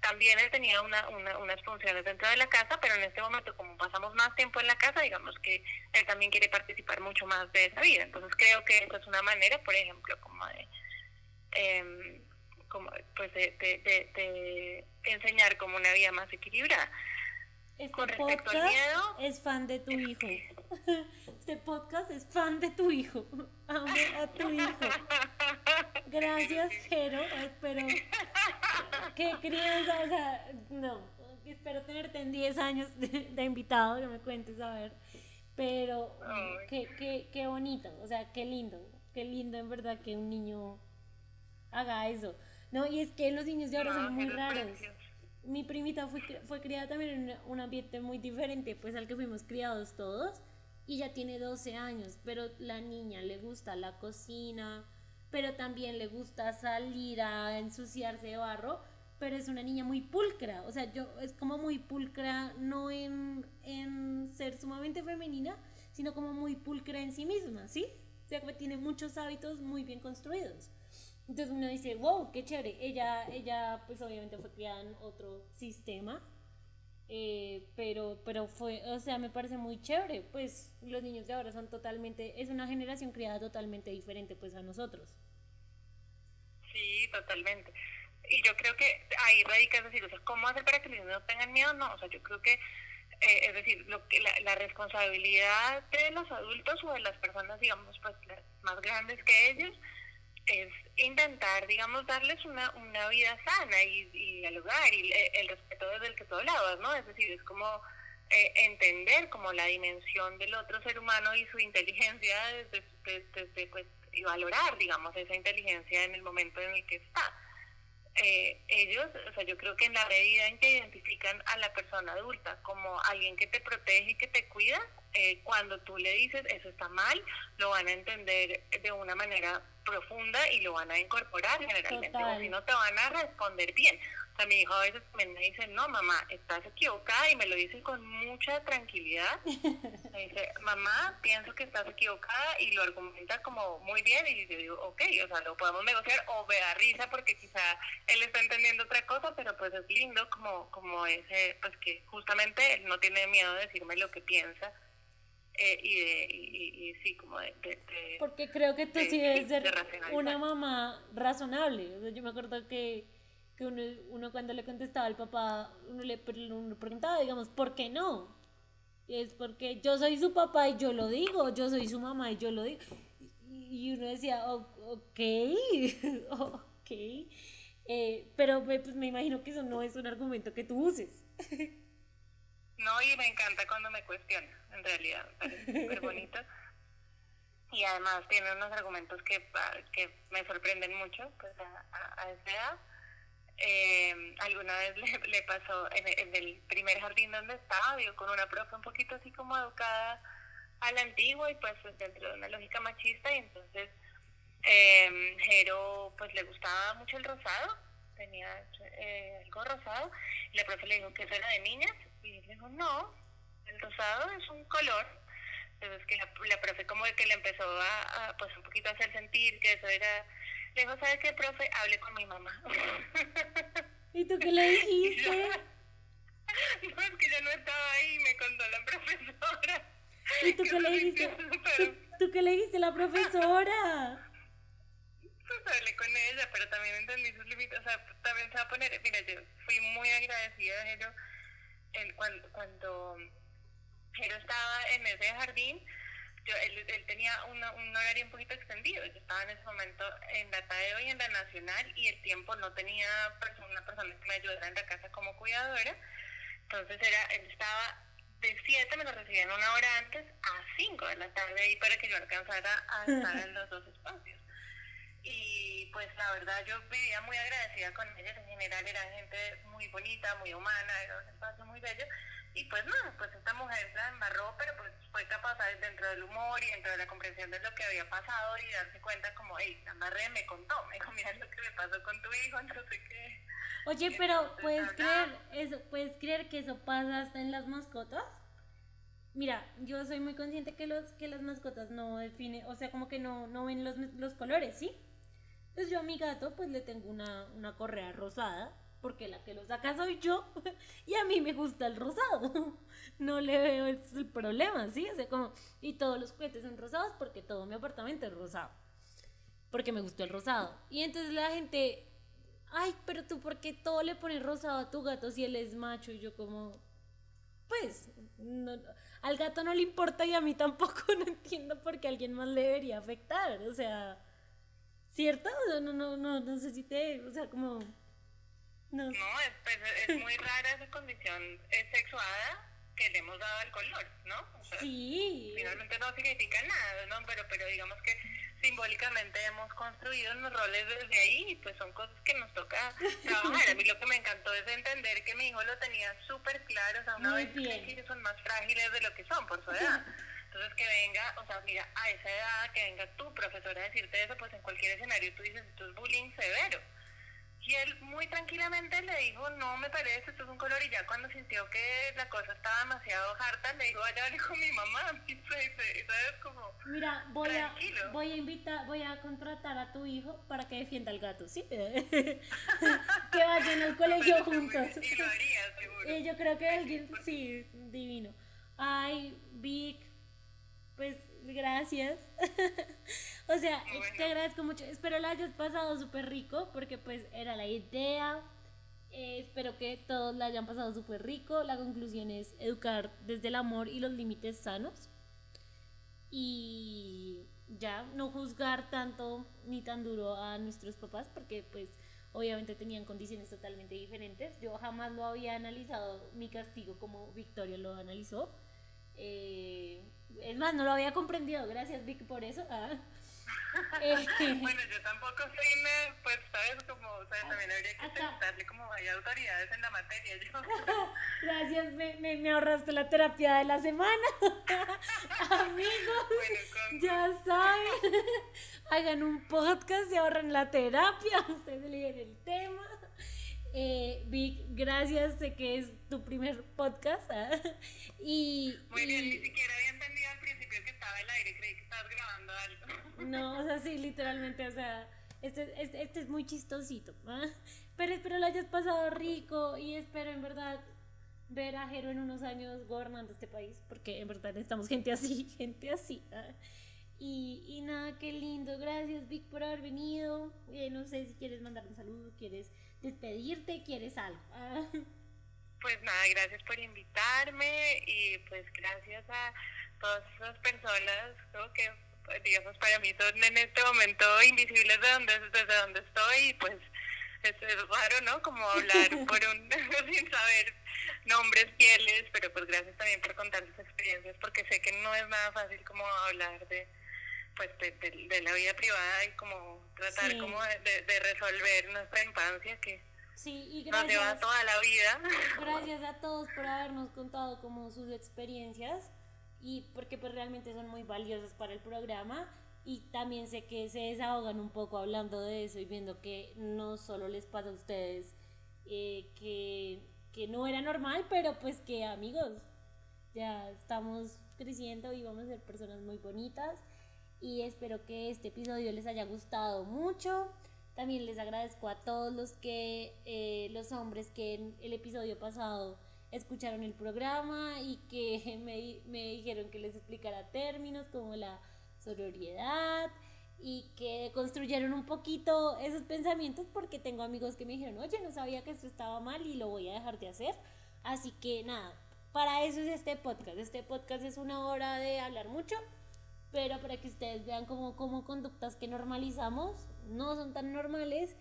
[SPEAKER 2] también él tenía una, una, unas funciones dentro de la casa, pero en este momento, como pasamos más tiempo en la casa, digamos que él también quiere participar mucho más de esa vida. Entonces creo que esa es una manera, por ejemplo, como de, eh, como, pues de, de, de, de, enseñar como una vida más equilibrada.
[SPEAKER 1] Este Con respecto al miedo, es fan de tu hijo. Este podcast es fan de tu hijo. Amo a tu hijo. Gracias, Jero. Espero que crianza, o sea, no. Espero tenerte en 10 años de, invitado, que me cuentes a ver. Pero qué, qué, qué bonito, o sea, qué lindo. Qué lindo en verdad que un niño haga eso. No, y es que los niños de ahora no, son muy raros. Mi primita fue, fue criada también en un ambiente muy diferente pues al que fuimos criados todos y ya tiene 12 años, pero la niña le gusta la cocina, pero también le gusta salir a ensuciarse de barro, pero es una niña muy pulcra, o sea, yo es como muy pulcra no en, en ser sumamente femenina, sino como muy pulcra en sí misma, ¿sí? O sea, que tiene muchos hábitos muy bien construidos. Entonces uno dice, wow, qué chévere. Ella, ella pues obviamente fue criada en otro sistema, Eh, pero, pero fue, o sea, me parece muy chévere, pues los niños de ahora son totalmente, es una generación criada totalmente diferente pues a nosotros.
[SPEAKER 2] Sí, totalmente. Y yo creo que ahí radica, es decir, o sea, ¿cómo hacer para que los niños no tengan miedo? No, o sea, yo creo que, eh, es decir, lo que la, la, responsabilidad de los adultos o de las personas, digamos, pues más grandes que ellos, es intentar, digamos, darles una, una vida sana y, y dialogar y el respeto desde el que tú hablabas, ¿no? Es decir, es como eh, entender como la dimensión del otro ser humano y su inteligencia desde, desde, pues, y valorar, digamos, esa inteligencia en el momento en el que está. Eh, ellos, o sea, yo creo que en la medida en que identifican a la persona adulta como alguien que te protege y que te cuida, eh, cuando tú le dices eso está mal, lo van a entender de una manera profunda y lo van a incorporar generalmente, o si no te van a responder bien. O sea, mi hijo a veces me dice, no, mamá, estás equivocada y me lo dice con mucha tranquilidad. Me dice, mamá, pienso que estás equivocada y lo argumenta como muy bien y yo digo, ok, o sea, lo podemos negociar o me da risa porque quizá él está entendiendo otra cosa, pero pues es lindo como, como ese, pues que justamente él no tiene miedo de decirme lo que piensa eh, y, sí, como de,
[SPEAKER 1] Porque creo que tú sí debes ser una mamá razonable. yo me acuerdo que, que uno, uno, cuando le contestaba al papá, uno le, preguntaba, digamos, ¿por qué no? Y es porque yo soy su papá y yo lo digo, yo soy su mamá y yo lo digo. Y uno decía, ok, ok. Eh, pero pues me imagino que eso no es un argumento que tú uses.
[SPEAKER 2] No, y me encanta cuando me cuestiona, en realidad, parece súper bonito. Y además tiene unos argumentos que, que me sorprenden mucho pues, a, a, esa edad. Eh, alguna vez le, le pasó en, el primer jardín donde estaba, digo, con una profe un poquito así como educada a la antigua y pues dentro de una lógica machista y entonces eh, Jero pues le gustaba mucho el rosado, tenía eh, algo rosado y la profe le dijo que eso era de niñas y le dijo, no, el rosado es un color. Entonces que la, la profe como que le empezó a, pues un poquito a hacer sentir que eso era... Le dijo, ¿sabes qué, profe? Hable con mi mamá.
[SPEAKER 1] ¿Y tú qué le dijiste?
[SPEAKER 2] no, es que yo no estaba ahí, me contó la profesora.
[SPEAKER 1] ¿Y tú qué le dijiste? ¿Tú, qué le dijiste a la profesora?
[SPEAKER 2] Pues hablé con ella, pero también entendí sus límites, o sea, también se va a poner, mira, yo fui muy agradecida de ello él, cuando, cuando Jero estaba en ese jardín, yo, él, él, tenía una, un horario un poquito extendido. Yo estaba en ese momento en la TADEO y en la Nacional y el tiempo no tenía una persona que me ayudara en la casa como cuidadora. Entonces era, él estaba de 7, me lo recibían una hora antes, a 5 de la tarde ahí para que yo alcanzara a estar en los dos espacios. Y pues la verdad yo vivía muy agradecida con ellos, en general era gente muy bonita, muy humana, era un espacio muy bello. Y pues no, pues esta mujer se embarró, pero pues fue capaz dentro del humor y dentro de la comprensión de lo que había pasado y darse cuenta como, hey, la embarré, me contó, me dijo, mira lo que me pasó con tu hijo, no sé qué.
[SPEAKER 1] Oye, pero ¿puedes creer, eso, ¿puedes creer que eso pasa hasta en las mascotas? Mira, yo soy muy consciente que los que las mascotas no definen, o sea, como que no, no ven los, los colores, ¿sí? Entonces yo a mi gato pues le tengo una, una correa rosada, porque la que lo saca soy yo, y a mí me gusta el rosado. No le veo el, problema, ¿sí? O sea, como, y todos los juguetes son rosados porque todo mi apartamento es rosado. Porque me gustó el rosado. Y entonces la gente, ay, pero tú, ¿por qué todo le pones rosado a tu gato si él es macho? Y yo como, pues, al gato no le importa y a mí tampoco, no entiendo por qué alguien más le debería afectar. O sea, ¿Cierto? No, no, no, no sé si te, o sea, como...
[SPEAKER 2] No, no es, pues, es muy rara esa condición sexuada que le hemos dado al color, ¿no? O sea,
[SPEAKER 1] sí.
[SPEAKER 2] Finalmente no significa nada, ¿no? Pero, pero digamos que simbólicamente hemos construido unos roles desde ahí y pues son cosas que nos toca trabajar. A mí lo que me encantó es entender que mi hijo lo tenía súper claro, o sea, una vez que ellos son más frágiles de lo que son por su edad. Entonces que venga, o sea, mira, a esa edad que venga tu profesora a decirte eso, pues en cualquier escenario tú dices, esto es bullying severo. Y él muy tranquilamente le dijo, no me parece, esto es un color. Y ya cuando sintió que la cosa estaba demasiado harta, le dijo, vaya, con mi mamá. Y ¿sabes? Como,
[SPEAKER 1] Mira, voy a, voy a invitar, voy a contratar a tu hijo para que defienda al gato, ¿sí? que vayan al colegio juntos.
[SPEAKER 2] Y lo haría, seguro.
[SPEAKER 1] yo creo que alguien, sí, divino. Ay, Vic, pues gracias. o sea, te agradezco mucho. Espero la hayas pasado súper rico porque pues era la idea. Eh, espero que todos la hayan pasado súper rico. La conclusión es educar desde el amor y los límites sanos. Y ya, no juzgar tanto ni tan duro a nuestros papás porque pues obviamente tenían condiciones totalmente diferentes. Yo jamás lo había analizado mi castigo como Victoria lo analizó. Eh, es más, no lo había comprendido. Gracias, Vic, por eso. Ah.
[SPEAKER 2] Eh, bueno, yo tampoco soy, me, pues, ¿sabes? Como, o sea, también habría que preguntarle como hay autoridades en la materia. Yo.
[SPEAKER 1] Gracias, me, me, me, ahorraste la terapia de la semana. Amigos, ya saben, hagan un podcast y ahorran la terapia. Ustedes eligen el tema. Eh, Vic, gracias, sé que es tu primer podcast. ¿ah?
[SPEAKER 2] Y, Muy bien, ni siquiera había entendido al principio que estaba el aire, creí que estabas grabando algo.
[SPEAKER 1] No, o sea, sí, literalmente, o sea, este, este, este es muy chistosito. ¿ah? Pero espero lo hayas pasado rico y espero en verdad ver a Jero en unos años gobernando este país, porque en verdad necesitamos gente así, gente así. ¿ah? Y, y, nada, qué lindo. Gracias, Vic, por haber venido. Eh, no sé si quieres mandar un saludo, quieres despedirte, quieres algo.
[SPEAKER 2] Pues nada, gracias por invitarme y pues gracias a todas esas personas que, digamos, para mí son en este momento invisibles de donde, desde donde estoy y pues es, raro, ¿no? Como hablar por un, sin saber nombres, pieles, pero pues gracias también por contar sus experiencias porque sé que no es nada fácil como hablar de pues de, la vida privada y como tratar como de, resolver nuestra infancia que
[SPEAKER 1] sí, nos
[SPEAKER 2] lleva toda la vida.
[SPEAKER 1] Gracias a todos por habernos contado como sus experiencias y porque pues realmente son muy valiosas para el programa y también sé que se desahogan un poco hablando de eso y viendo que no solo les pasa a ustedes eh, que, que no era normal, pero pues que amigos, ya estamos creciendo y vamos a ser personas muy bonitas y espero que este episodio les haya gustado mucho. También les agradezco a todos los que, eh, los hombres que en el episodio pasado escucharon el programa y que me, me dijeron que les explicara términos como la sororidad y que construyeron un poquito esos pensamientos porque tengo amigos que me dijeron, oye, no sabía que esto estaba mal y lo voy a dejar de hacer. Así que nada, para eso es este podcast. Este podcast es una hora de hablar mucho pero para que ustedes vean como, como conductas que normalizamos no son tan normales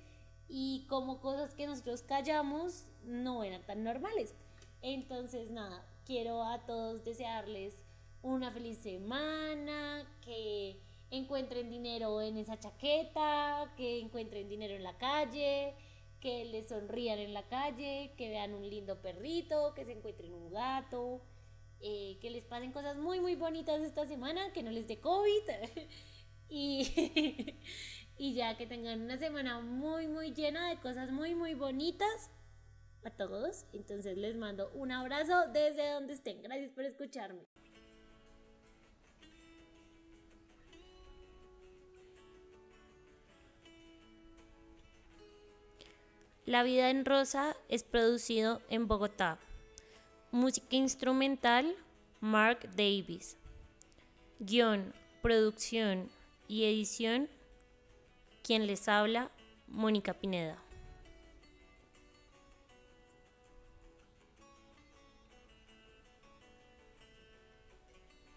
[SPEAKER 1] y como cosas que nosotros callamos no eran tan normales. Entonces, nada, quiero a todos desearles una feliz semana, que encuentren dinero en esa chaqueta, que encuentren dinero en la calle, que les sonrían en la calle, que vean un lindo perrito, que se encuentren un gato, eh, que les pasen cosas muy, muy bonitas esta semana, que no les dé COVID. y, y ya que tengan una semana muy, muy llena de cosas muy, muy bonitas a todos. Entonces les mando un abrazo desde donde estén. Gracias por escucharme. La vida en rosa es producido en Bogotá. Música instrumental, Mark Davis. Guión, producción y edición, quien les habla, Mónica Pineda.